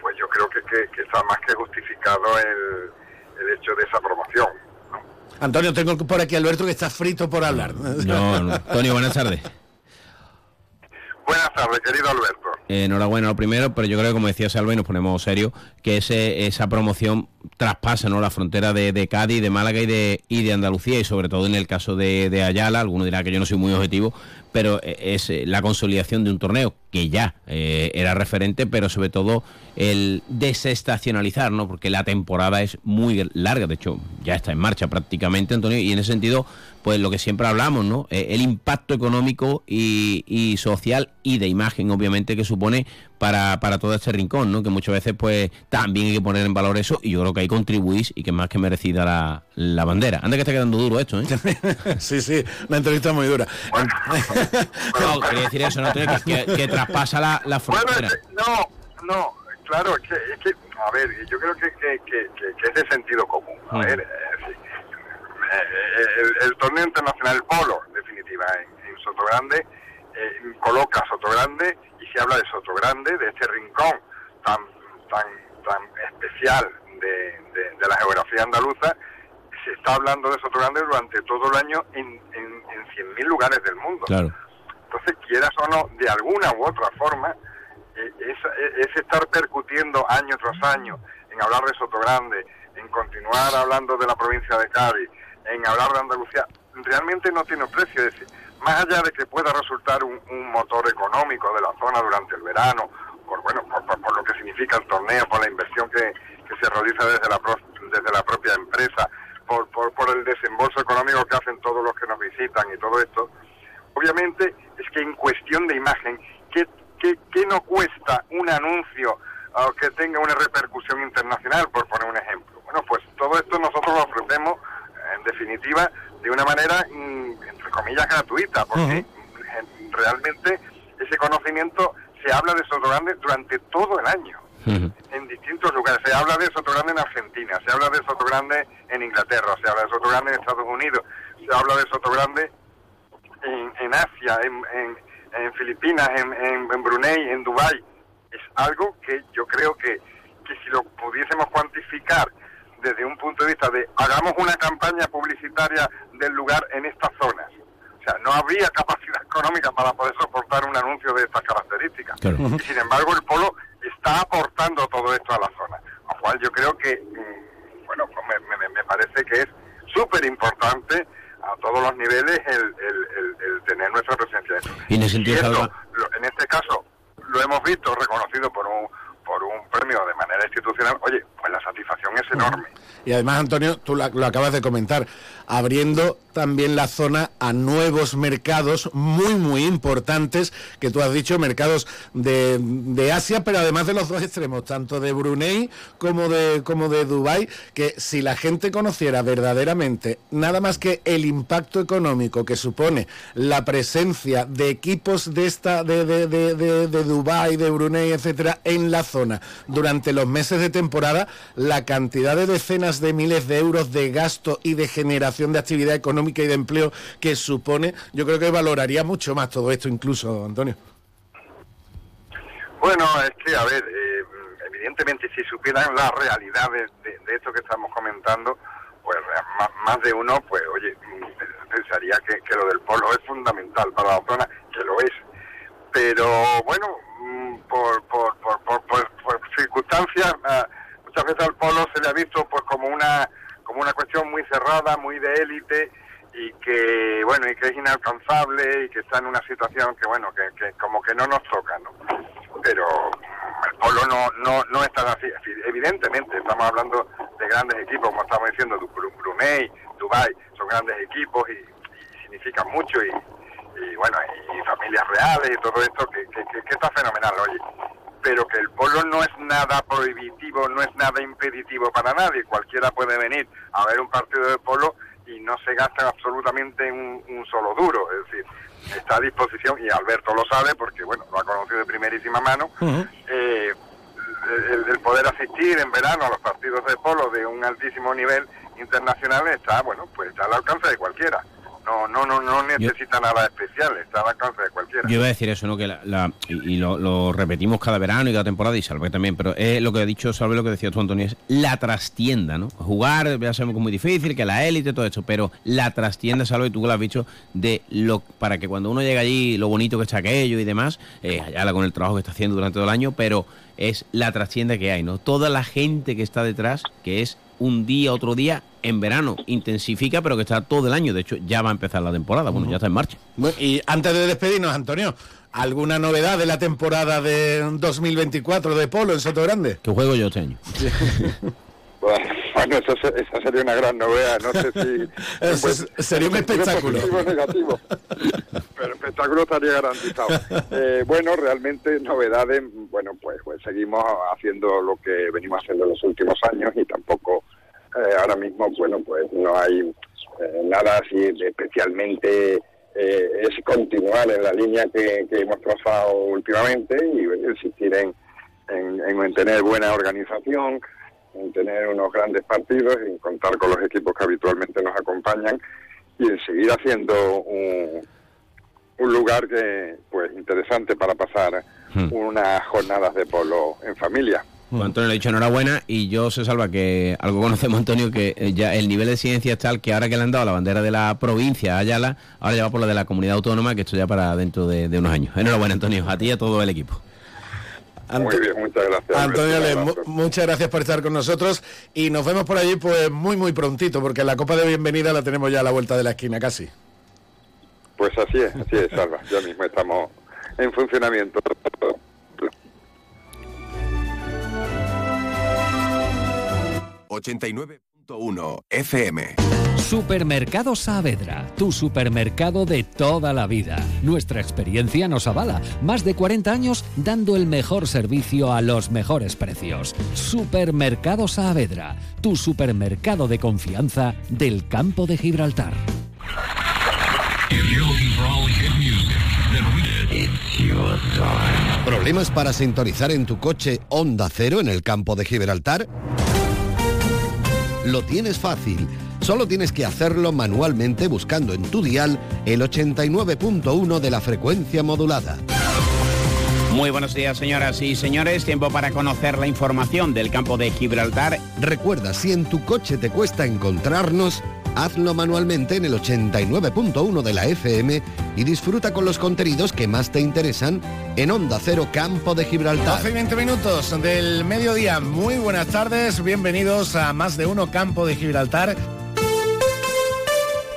pues yo creo que, que, está más que justificado el, el hecho de esa promoción. Antonio, tengo por aquí a Alberto que está frito por hablar. No, no. Antonio, buenas tardes. Buenas tardes, querido Alberto. Eh, enhorabuena lo primero, pero yo creo que como decía Salva y nos ponemos serios, que ese, esa promoción traspasa ¿no? la frontera de, Cádiz, de Málaga y de, y de Andalucía, y sobre todo en el caso de, de Ayala, alguno dirá que yo no soy muy objetivo, pero eh, es eh, la consolidación de un torneo que ya eh, era referente, pero sobre todo el desestacionalizar, ¿no? Porque la temporada es muy larga, de hecho ya está en marcha prácticamente, Antonio, y en ese sentido, pues lo que siempre hablamos, ¿no? el impacto económico y, y, social y de imagen, obviamente, que supone para, para todo este rincón, ¿no? Que muchas veces, pues, también hay que poner en valor eso, y yo creo que ahí contribuís y que más que merecida la, la bandera. Anda que está quedando duro esto, ¿eh? sí, sí, la entrevista muy dura. no, quería decir eso, ¿no? Que, que, traspasa la, la frontera. no, no, claro, es que, es que, a ver, yo creo que, que, es de sentido común. A mm. ver, eh, eh, el, torneo internacional el polo, en definitiva, en, en Soto Grande, eh, coloca Soto Grande y se habla de Soto Grande, de este rincón tan, tan, tan especial de, de, la geografía andaluza, se está hablando de Soto Grande durante todo el año en, en, en 100.000 lugares del mundo. Entonces, quieras o no, de alguna u otra forma, eh, es, es, estar percutiendo año tras año en hablar de Soto Grande, en continuar hablando de la provincia de Cádiz, en hablar de Andalucía, realmente no tiene precio. Es más allá de que pueda resultar un, motor económico de la zona durante el verano, por bueno, por, lo que significa el torneo, por la inversión que, se realiza desde la, desde la propia empresa, por, por, el desembolso económico que hacen todos los que nos visitan y todo esto, obviamente es que en cuestión de imagen, ¿qué, qué, qué no cuesta un anuncio que tenga una repercusión internacional, por poner un ejemplo? Bueno, pues todo esto nosotros lo ofrecemos, en definitiva, de una manera, mm, entre comillas, gratuita, porque realmente ese conocimiento se habla de Soto Grande durante todo el año, en distintos lugares. Se habla de Soto Grande en Argentina, se habla de Soto Grande en Inglaterra, se habla de Soto Grande en Estados Unidos, se habla de Soto Grande en, Asia, en, en, Filipinas, en, Brunei, en Dubái. Es algo que yo creo que, que si lo pudiésemos cuantificar desde un punto de vista de hagamos una campaña publicitaria del lugar en estas zonas. O sea, no habría capacidad económica para poder soportar un anuncio de estas características. Y sin embargo, el polo está aportando todo esto a la zona. Lo cual yo creo que, mm, bueno, pues me, me, parece que es súper importante a todos los niveles el, el, tener nuestra presencia. Y en, ese sentido, en este caso, lo hemos visto reconocido por un por un premio de manera institucional, oye, pues la satisfacción es enorme. Y además, Antonio, tú lo, acabas de comentar, abriendo también la zona a nuevos mercados muy, muy importantes, que tú has dicho, mercados de, de Asia, pero además de los dos extremos, tanto de Brunei como de, como de Dubái, que si la gente conociera verdaderamente nada más que el impacto económico que supone la presencia de equipos de esta, de, de, de, de, de Dubái, de Brunei, etcétera, en la zona durante los meses de temporada, la cantidad de decenas de miles de euros de gasto y de generación de actividad económica y de empleo que supone, yo creo que valoraría mucho más todo esto incluso, Antonio. Bueno, es que, a ver, eh, evidentemente si supieran la realidad de, esto que estamos comentando, pues más, de uno, pues oye, pensaría que, que, lo del polo es fundamental para la zona, que lo es. Pero bueno, mm, por, por, por, por circunstancias, muchas veces al polo se le ha visto pues como una como una cuestión muy cerrada, muy de élite y que bueno y que es inalcanzable y que está en una situación que bueno que, que como que no nos toca, ¿no? Pero el polo no no no es tan así. Evidentemente estamos hablando de grandes equipos, como estamos diciendo, Brunei, Dubai, son grandes equipos y, significan mucho y, y bueno y familias reales y todo esto que, que, que está fenomenal, oye pero que el polo no es nada prohibitivo, no es nada impeditivo para nadie. Cualquiera puede venir a ver un partido de polo y no se gasta absolutamente un, solo duro. Es decir, está a disposición, y Alberto lo sabe porque, bueno, lo ha conocido de primerísima mano, eh, el, poder asistir en verano a los partidos de polo de un altísimo nivel internacional está, bueno, pues está al alcance de cualquiera. No, no, no, no necesita nada especial, está al alcance de cualquiera. Yo iba a decir eso, ¿no? Que la, y, lo, repetimos cada verano y cada temporada y Salve también, pero es lo que ha dicho Salve, lo que decía tú, Antonio, es la trastienda, ¿no? Jugar, ya sabemos que es muy difícil, que la élite, todo eso, pero la trastienda, Salve, tú que lo has dicho, de lo para que cuando uno llega allí, lo bonito que está aquello y demás, eh, allá con el trabajo que está haciendo durante todo el año, pero es la trastienda que hay, ¿no? Toda la gente que está detrás, que es un día, otro día, en verano. Intensifica, pero que está todo el año. De hecho, ya va a empezar la temporada. Bueno, ya está en marcha. y antes de despedirnos, Antonio, ¿alguna novedad de la temporada de 2024 de Polo en Soto Grande? Que juego yo este año. Bueno, esa sería una gran novedad. No sé si. sería un espectáculo. negativo. Pero espectáculo estaría garantizado. Eh, bueno, realmente novedades. Bueno, pues, pues seguimos haciendo lo que venimos haciendo en los últimos años y tampoco eh, ahora mismo, bueno, pues no hay eh, nada así especialmente. es continuar en la línea que, hemos trazado últimamente y insistir en, en, en mantener buena organización en tener unos grandes partidos, en contar con los equipos que habitualmente nos acompañan y en seguir haciendo un, lugar que pues interesante para pasar hmm. unas jornadas de polo en familia. Pues Antonio le ha dicho enhorabuena y yo se salva que algo conocemos Antonio que eh, ya el nivel de ciencia es tal que ahora que le han dado la bandera de la provincia Ayala, ahora ya va por la de la comunidad autónoma que esto ya para dentro de, de unos años. Enhorabuena Antonio, a ti y a todo el equipo. Muy bien, muchas gracias. Antonio, muchas gracias por estar con nosotros y nos vemos por allí pues muy muy prontito porque la copa de bienvenida la tenemos ya a la vuelta de la esquina casi. Pues así es, así es, Salva. Ya mismo estamos en funcionamiento. 89.1 FM. Supermercado Saavedra, tu supermercado de toda la vida. Nuestra experiencia nos avala. Más de 40 años dando el mejor servicio a los mejores precios. Supermercado Saavedra, tu supermercado de confianza del campo de Gibraltar. ¿Problemas para sintonizar en tu coche Onda Cero en el campo de Gibraltar? Lo tienes fácil Solo tienes que hacerlo manualmente buscando en tu dial el 89.1 de la frecuencia modulada. Muy buenos días, señoras y señores. Tiempo para conocer la información del campo de Gibraltar. Recuerda, si en tu coche te cuesta encontrarnos, hazlo manualmente en el 89.1 de la FM y disfruta con los contenidos que más te interesan en Onda Cero Campo de Gibraltar. 12 y 20 minutos del mediodía. Muy buenas tardes. Bienvenidos a Más de Uno Campo de Gibraltar.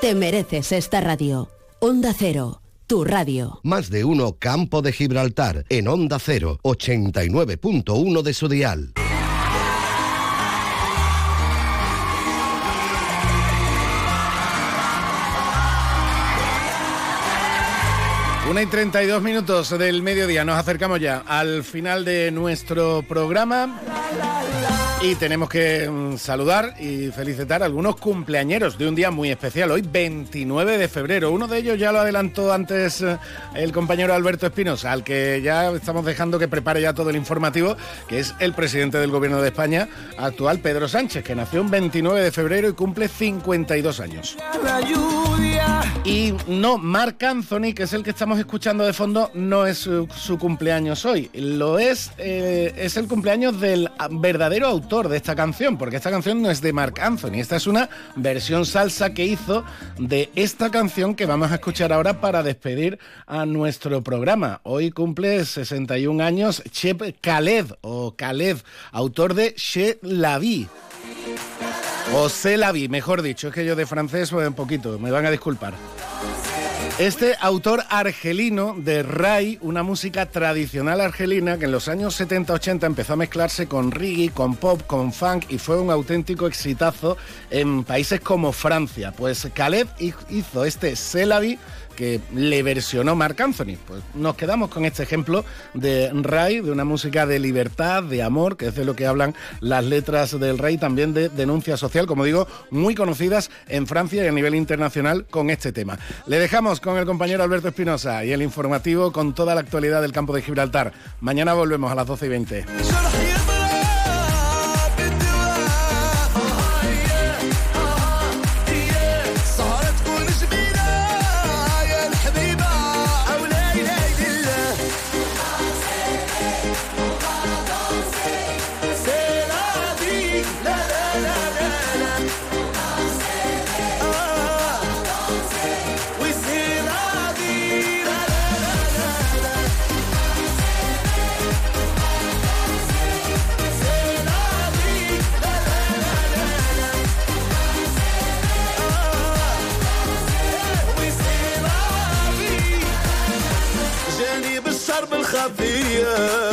Te mereces esta radio. Onda Cero, tu radio. Más de uno Campo de Gibraltar en Onda Cero, 89.1 de su dial. Una y 32 minutos del mediodía, nos acercamos ya al final de nuestro programa. Y tenemos que mm, saludar y felicitar a algunos cumpleañeros de un día muy especial, hoy 29 de febrero. Uno de ellos ya lo adelantó antes eh, el compañero Alberto Espinosa, al que ya estamos dejando que prepare ya todo el informativo, que es el presidente del gobierno de España actual, Pedro Sánchez, que nació un 29 de febrero y cumple 52 años. Y no, Marc Anthony, que es el que estamos escuchando de fondo, no es su, cumpleaños hoy. Lo es, eh, es el cumpleaños del verdadero autor de esta canción, porque esta canción no es de Mark Anthony, esta es una versión salsa que hizo de esta canción que vamos a escuchar ahora para despedir a nuestro programa. Hoy cumple 61 años Chep Khaled, o Khaled, autor de Che la vie. O Se la vie, mejor dicho, es que yo de francés un poquito, me van a disculpar. Este autor argelino de Rai, una música tradicional argelina que en los años 70-80 empezó a mezclarse con reggae, con pop, con funk y fue un auténtico exitazo en países como Francia. Pues Khaled hizo este Selavi que le versionó Marc Anthony. Pues nos quedamos con este ejemplo de Ray, de una música de libertad, de amor, que es de lo que hablan las letras del Rey, también de denuncia social, como digo, muy conocidas en Francia y a nivel internacional con este tema. Le dejamos con el compañero Alberto Espinosa y el informativo con toda la actualidad del campo de Gibraltar. Mañana volvemos a las 12 y 20. sabia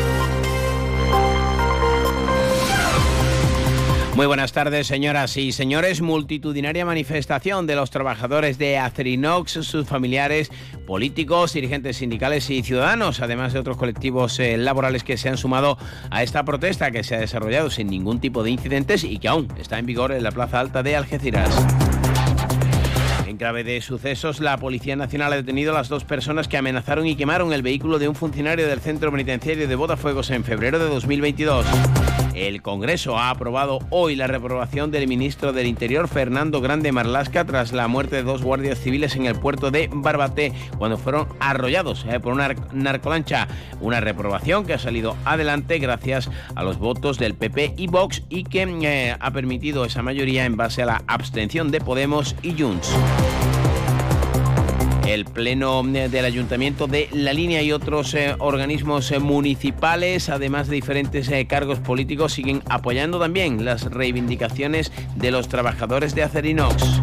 Muy buenas tardes, señoras y señores. Multitudinaria manifestación de los trabajadores de Acerinox, sus familiares, políticos, dirigentes sindicales y ciudadanos, además de otros colectivos eh, laborales que se han sumado a esta protesta que se ha desarrollado sin ningún tipo de incidentes y que aún está en vigor en la Plaza Alta de Algeciras. En clave de sucesos, la Policía Nacional ha detenido a las dos personas que amenazaron y quemaron el vehículo de un funcionario del centro penitenciario de Botafuegos en febrero de 2022. El Congreso ha aprobado hoy la reprobación del ministro del Interior, Fernando Grande Marlasca, tras la muerte de dos guardias civiles en el puerto de Barbate cuando fueron arrollados eh, por una narcolancha. Una reprobación que ha salido adelante gracias a los votos del PP y Vox y que eh, ha permitido esa mayoría en base a la abstención de Podemos y Junts. El Pleno del Ayuntamiento de La Línea y otros eh, organismos eh, municipales, además de diferentes eh, cargos políticos, siguen apoyando también las reivindicaciones de los trabajadores de Acerinox.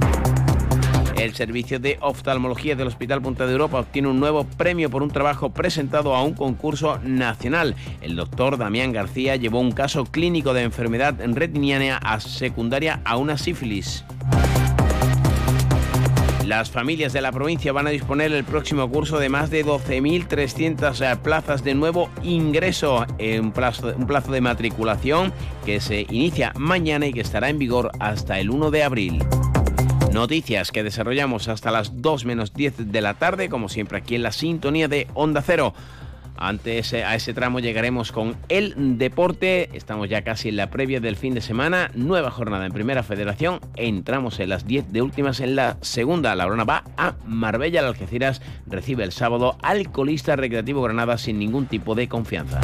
El servicio de oftalmología del Hospital Punta de Europa obtiene un nuevo premio por un trabajo presentado a un concurso nacional. El doctor Damián García llevó un caso clínico de enfermedad retiniana a secundaria a una sífilis. Las familias de la provincia van a disponer el próximo curso de más de 12.300 eh, plazas de nuevo ingreso en un plazo, un plazo de matriculación que se inicia mañana y que estará en vigor hasta el 1 de abril. Noticias que desarrollamos hasta las 2 menos 10 de la tarde, como siempre aquí en la sintonía de Onda Cero. Antes a ese tramo llegaremos con el deporte. Estamos ya casi en la previa del fin de semana. Nueva jornada en Primera Federación. Entramos en las 10 de últimas en la segunda. La Brona va a Marbella. El Algeciras recibe el sábado al colista recreativo Granada sin ningún tipo de confianza.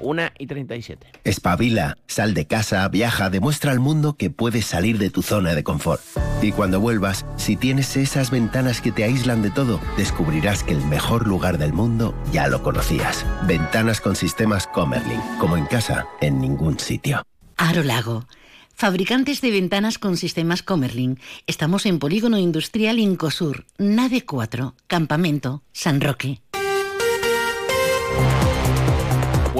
1 y 37. Espabila, sal de casa, viaja, demuestra al mundo que puedes salir de tu zona de confort. Y cuando vuelvas, si tienes esas ventanas que te aíslan de todo, descubrirás que el mejor lugar del mundo ya lo conocías. Ventanas con sistemas Comerlin, como en casa, en ningún sitio. Aro Lago. Fabricantes de ventanas con sistemas Comerlin. Estamos en Polígono Industrial Incosur, Nave 4, Campamento, San Roque.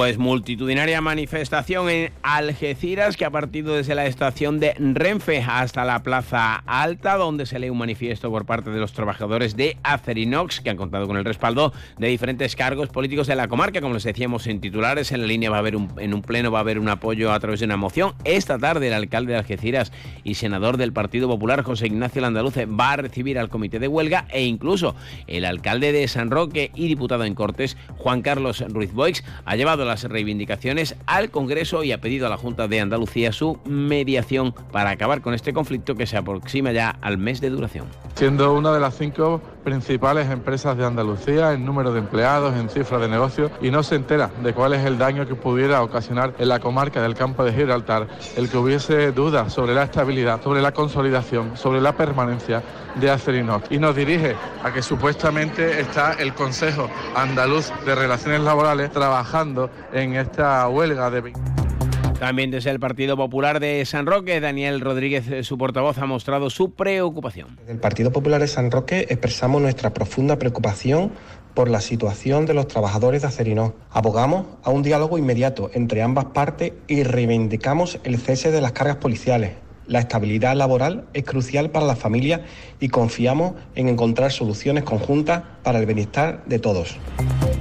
Pues multitudinaria manifestación en Algeciras que ha partido desde la estación de Renfe hasta la Plaza Alta, donde se lee un manifiesto por parte de los trabajadores de Acerinox, que han contado con el respaldo de diferentes cargos políticos de la comarca. Como les decíamos en titulares, en la línea va a haber un, en un pleno va a haber un apoyo a través de una moción. Esta tarde el alcalde de Algeciras y senador del Partido Popular, José Ignacio Landaluce, va a recibir al comité de huelga e incluso el alcalde de San Roque y diputado en Cortes, Juan Carlos Ruiz Boix, ha llevado las reivindicaciones al Congreso y ha pedido a la Junta de Andalucía su mediación para acabar con este conflicto que se aproxima ya al mes de duración. Siendo una de las cinco principales empresas de Andalucía en número de empleados, en cifras de negocio y no se entera de cuál es el daño que pudiera ocasionar en la comarca del campo de Gibraltar el que hubiese dudas sobre la estabilidad, sobre la consolidación, sobre la permanencia de Acerinox. Y nos dirige a que supuestamente está el Consejo Andaluz de Relaciones Laborales trabajando en esta huelga de... También desde el Partido Popular de San Roque, Daniel Rodríguez, su portavoz, ha mostrado su preocupación. Desde el Partido Popular de San Roque expresamos nuestra profunda preocupación por la situación de los trabajadores de Acerinox. Abogamos a un diálogo inmediato entre ambas partes y reivindicamos el cese de las cargas policiales, la estabilidad laboral es crucial para la familia y confiamos en encontrar soluciones conjuntas para el bienestar de todos.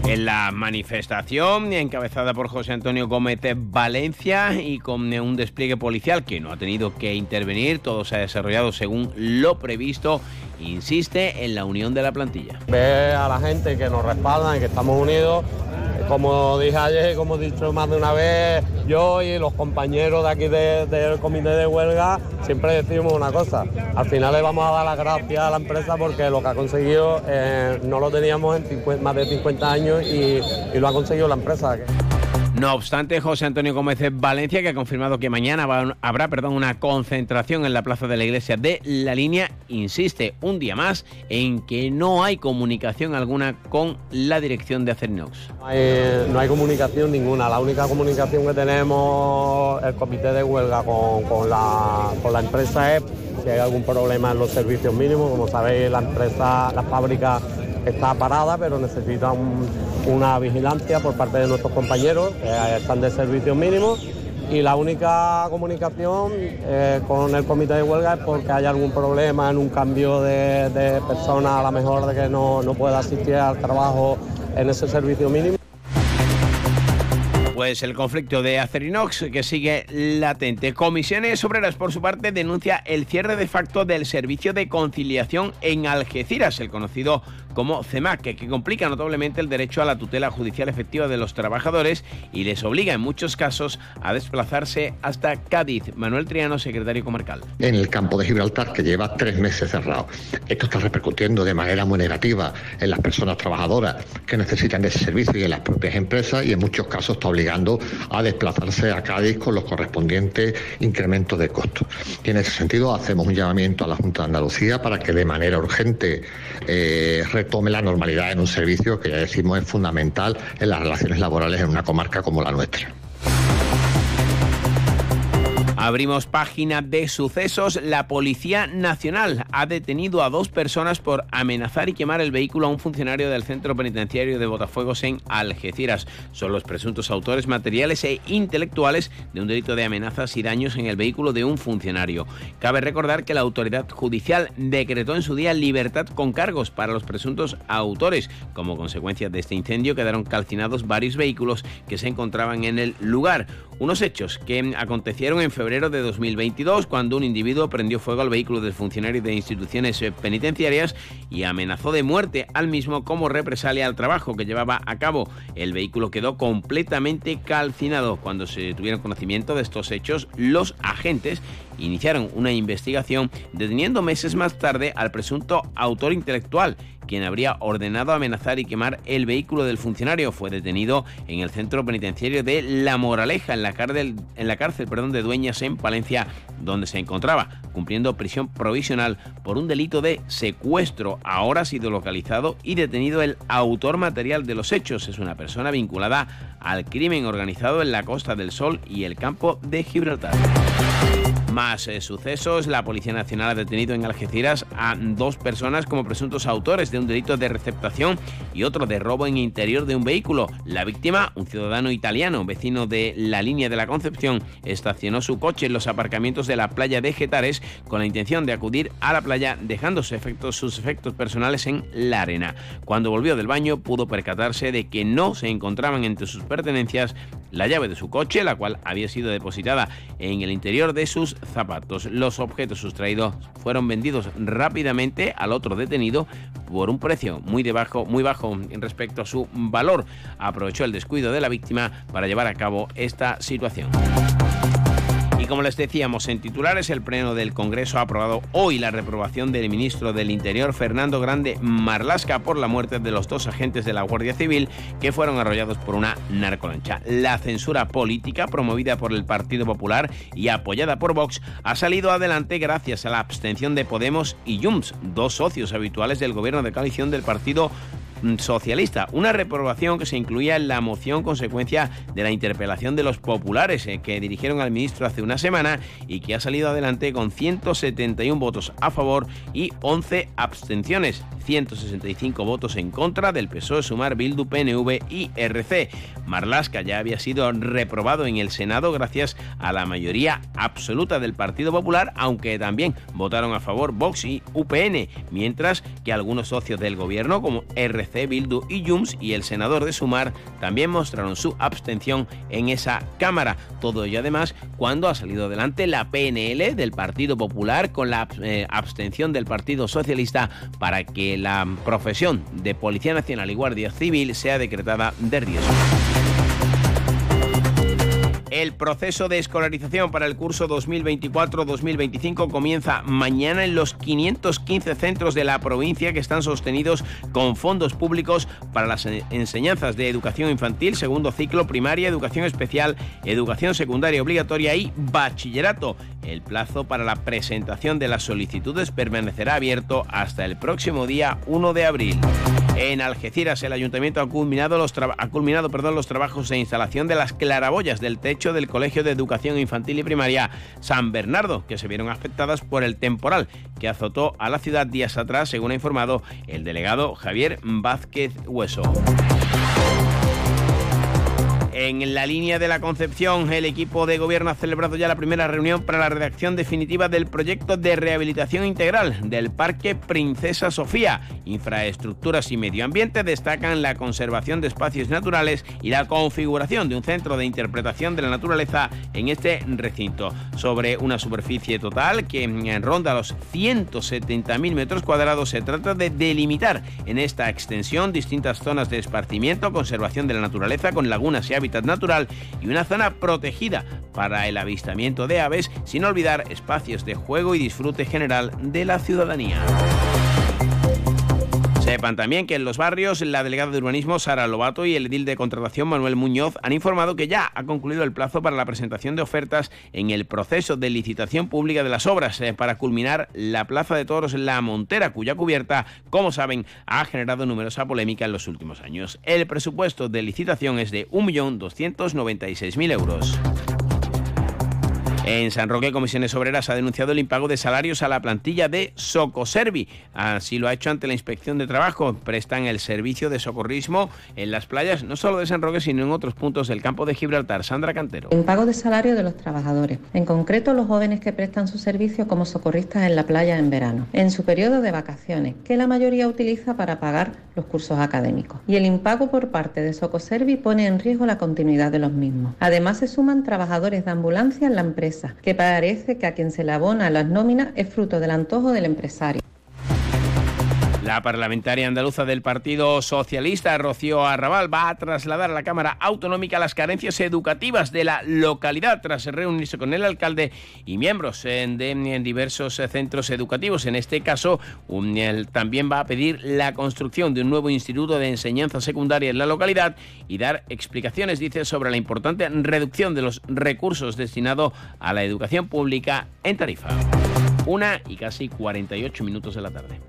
En la manifestación, encabezada por José Antonio Gómez Valencia y con un despliegue policial que no ha tenido que intervenir, todo se ha desarrollado según lo previsto, insiste en la unión de la plantilla. Ve a la gente que nos respaldan y que estamos unidos como dije ayer, como he dicho más de una vez, yo y los compañeros de aquí del comité de huelga siempre decimos una cosa. Al final le vamos a dar las gracias a la empresa porque lo que ha conseguido eh, no lo teníamos en más de 50 años y, y lo ha conseguido la empresa. No obstante, José Antonio Gómez Valencia, que ha confirmado que mañana habrá perdón, una concentración en la plaza de la iglesia de la línea, insiste un día más en que no hay comunicación alguna con la dirección de Acerinox. no hay comunicación ninguna. La única comunicación que tenemos el comité de huelga con, la, con la empresa es si hay algún problema en los servicios mínimos. Como sabéis, la empresa, la fábrica está parada, pero necesita una vigilancia por parte de nuestros compañeros que están de servicios mínimos. Y la única comunicación eh, con el comité de huelga es porque hay algún problema en un cambio de, de persona, a lo mejor de que no, no pueda asistir al trabajo en ese servicio mínimo. Pues el conflicto de Acerinox que sigue latente. Comisiones Obreras, por su parte, denuncia el cierre de facto del servicio de conciliación en Algeciras, el conocido como CEMAC, que complica notablemente el derecho a la tutela judicial efectiva de los trabajadores y les obliga en muchos casos a desplazarse hasta Cádiz. Manuel Triano, secretario comarcal. En el campo de Gibraltar, que lleva tres meses cerrado. Esto está repercutiendo de manera muy negativa en las personas trabajadoras que necesitan ese servicio y en las propias empresas y en muchos casos está obligando a desplazarse a Cádiz con los correspondientes incrementos de costos. Y en ese sentido hacemos un llamamiento a la Junta de Andalucía para que de manera urgente eh, retome la normalidad en un servicio que ya decimos es fundamental en las relaciones laborales en una comarca como la nuestra. Abrimos página de sucesos. La Policía Nacional ha detenido a dos personas por amenazar y quemar el vehículo a un funcionario del centro penitenciario de Botafuegos en Algeciras. Son los presuntos autores materiales e intelectuales de un delito de amenazas y daños en el vehículo de un funcionario. Cabe recordar que la autoridad judicial decretó en su día libertad con cargos para los presuntos autores. Como consecuencia de este incendio quedaron calcinados varios vehículos que se encontraban en el lugar. Unos hechos que acontecieron en febrero de 2022 cuando un individuo prendió fuego al vehículo del funcionario de instituciones penitenciarias y amenazó de muerte al mismo como represalia al trabajo que llevaba a cabo. El vehículo quedó completamente calcinado. Cuando se tuvieron conocimiento de estos hechos, los agentes iniciaron una investigación deteniendo meses más tarde al presunto autor intelectual quien habría ordenado amenazar y quemar el vehículo del funcionario. Fue detenido en el centro penitenciario de La Moraleja, en la cárcel, en la cárcel perdón, de Dueñas en Palencia, donde se encontraba cumpliendo prisión provisional por un delito de secuestro. Ahora ha sido localizado y detenido el autor material de los hechos. Es una persona vinculada al crimen organizado en la Costa del Sol y el campo de Gibraltar. Más eh, sucesos. La Policía Nacional ha detenido en Algeciras a dos personas como presuntos autores de un delito de receptación y otro de robo en interior de un vehículo. La víctima, un ciudadano italiano, vecino de la línea de la Concepción, estacionó su coche en los aparcamientos de la playa de Getares con la intención de acudir a la playa dejando sus efectos, personales en la arena. Cuando volvió del baño pudo percatarse de que no se encontraban entre sus pertenencias la llave de su coche, la cual había sido depositada en el interior de sus zapatos. Los objetos sustraídos fueron vendidos rápidamente al otro detenido por un precio muy, debajo, muy bajo respecto a su valor. Aprovechó el descuido de la víctima para llevar a cabo esta situación como les decíamos en titulares, el Pleno del Congreso ha aprobado hoy la reprobación del ministro del Interior, Fernando Grande Marlasca, por la muerte de los dos agentes de la Guardia Civil que fueron arrollados por una narcolancha. La censura política promovida por el Partido Popular y apoyada por Vox ha salido adelante gracias a la abstención de Podemos y Junts, dos socios habituales del gobierno de coalición del Partido socialista. Una reprobación que se incluía en la moción consecuencia de la interpelación de los populares eh, que dirigieron al ministro hace una semana y que ha salido adelante con 171 votos a favor y 11 abstenciones. 165 votos en contra del PSOE, Sumar, Bildu, PNV y RC. Marlasca ya había sido reprobado en el Senado gracias a la mayoría absoluta del Partido Popular, aunque también votaron a favor Vox y UPN, mientras que algunos socios del gobierno como RC Bildu y Jums y el senador de Sumar también mostraron su abstención en esa Cámara. Todo ello además cuando ha salido adelante la PNL del Partido Popular con la eh, abstención del Partido Socialista para que la profesión de Policía Nacional y Guardia Civil sea decretada de riesgo. El proceso de escolarización para el curso 2024-2025 comienza mañana en los 515 centros de la provincia que están sostenidos con fondos públicos para las enseñanzas de educación infantil, segundo ciclo, primaria, educación especial, educación secundaria obligatoria y bachillerato. El plazo para la presentación de las solicitudes permanecerá abierto hasta el próximo día 1 de abril. En Algeciras, el ayuntamiento ha culminado, los, ha culminado perdón, los trabajos de instalación de las claraboyas del techo del Colegio de Educación Infantil y Primaria San Bernardo, que se vieron afectadas por el temporal que azotó a la ciudad días atrás, según ha informado el delegado Javier Vázquez Hueso. En la línea de la Concepción, el equipo de gobierno ha celebrado ya la primera reunión para la redacción definitiva del proyecto de rehabilitación integral del Parque Princesa Sofía. Infraestructuras y medio ambiente destacan la conservación de espacios naturales y la configuración de un centro de interpretación de la naturaleza en este recinto. Sobre una superficie total que ronda los 170.000 metros cuadrados, se trata de delimitar en esta extensión distintas zonas de esparcimiento, conservación de la naturaleza con lagunas y hábitats natural y una zona protegida para el avistamiento de aves, sin olvidar espacios de juego y disfrute general de la ciudadanía. Sepan también que en los barrios la delegada de urbanismo Sara Lobato y el edil de contratación Manuel Muñoz han informado que ya ha concluido el plazo para la presentación de ofertas en el proceso de licitación pública de las obras eh, para culminar la Plaza de Toros La Montera, cuya cubierta, como saben, ha generado numerosa polémica en los últimos años. El presupuesto de licitación es de 1.296.000 euros. En San Roque, Comisiones Obreras ha denunciado el impago de salarios a la plantilla de Socoservi. Así lo ha hecho ante la Inspección de Trabajo. Prestan el servicio de socorrismo en las playas, no solo de San Roque, sino en otros puntos del campo de Gibraltar. Sandra Cantero. Impago de salario de los trabajadores, en concreto los jóvenes que prestan su servicio como socorristas en la playa en verano, en su periodo de vacaciones, que la mayoría utiliza para pagar los cursos académicos. Y el impago por parte de Socoservi pone en riesgo la continuidad de los mismos. Además, se suman trabajadores de ambulancia en la empresa que parece que a quien se le abona las nóminas es fruto del antojo del empresario. La parlamentaria andaluza del Partido Socialista, Rocío Arrabal, va a trasladar a la Cámara Autonómica las carencias educativas de la localidad tras reunirse con el alcalde y miembros de diversos centros educativos. En este caso, también va a pedir la construcción de un nuevo instituto de enseñanza secundaria en la localidad y dar explicaciones, dice, sobre la importante reducción de los recursos destinados a la educación pública en Tarifa. Una y casi 48 minutos de la tarde.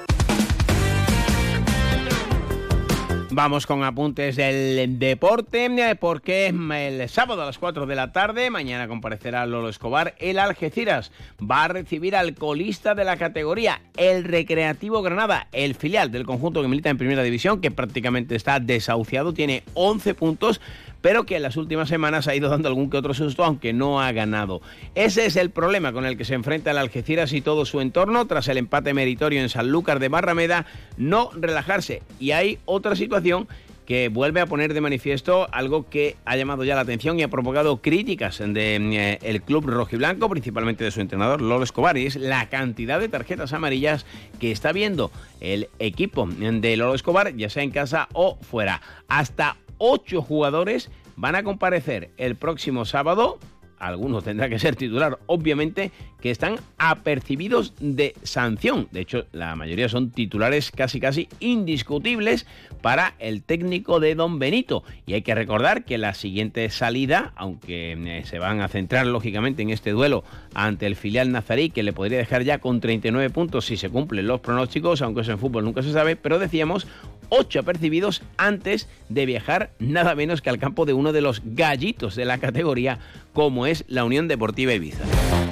Vamos con apuntes del deporte, porque el sábado a las 4 de la tarde, mañana comparecerá Lolo Escobar, el Algeciras va a recibir al colista de la categoría, el Recreativo Granada, el filial del conjunto que milita en Primera División, que prácticamente está desahuciado, tiene 11 puntos, pero que en las últimas semanas ha ido dando algún que otro susto, aunque no ha ganado. Ese es el problema con el que se enfrenta el Algeciras y todo su entorno tras el empate meritorio en Sanlúcar de Barrameda, no relajarse. Y hay otra situación que vuelve a poner de manifiesto algo que ha llamado ya la atención y ha provocado críticas del de, eh, club rojiblanco, principalmente de su entrenador Lolo Escobar, y es la cantidad de tarjetas amarillas que está viendo el equipo de Lolo Escobar, ya sea en casa o fuera. Hasta ocho jugadores van a comparecer el próximo sábado algunos tendrá que ser titular, obviamente, que están apercibidos de sanción. De hecho, la mayoría son titulares casi casi indiscutibles para el técnico de Don Benito. Y hay que recordar que la siguiente salida, aunque eh, se van a centrar lógicamente en este duelo ante el filial nazarí, que le podría dejar ya con 39 puntos si se cumplen los pronósticos, aunque eso en fútbol nunca se sabe, pero decíamos ocho apercibidos antes de viajar nada menos que al campo de uno de los gallitos de la categoría como es la Unión Deportiva Ibiza.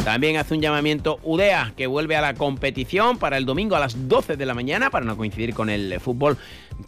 También hace un llamamiento UDEA que vuelve a la competición para el domingo a las 12 de la mañana para no coincidir con el fútbol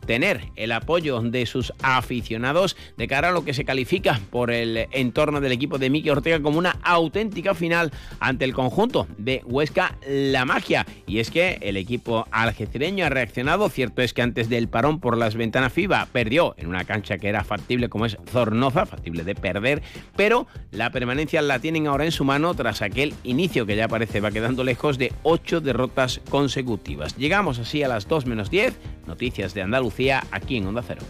tener el apoyo de sus aficionados de cara a lo que se califica por el entorno del equipo de Miki Ortega como una auténtica final ante el conjunto de Huesca La Magia. Y es que el equipo algecireño ha reaccionado, cierto es que antes del parón por las ventanas FIBA perdió en una cancha que era factible como es Zornoza, factible de perder, pero la permanencia la tienen ahora en su mano tras aquel inicio que ya parece va quedando lejos de ocho derrotas consecutivas. Llegamos así a las 2 menos 10, noticias de Andalucía aquí en Onda Cero.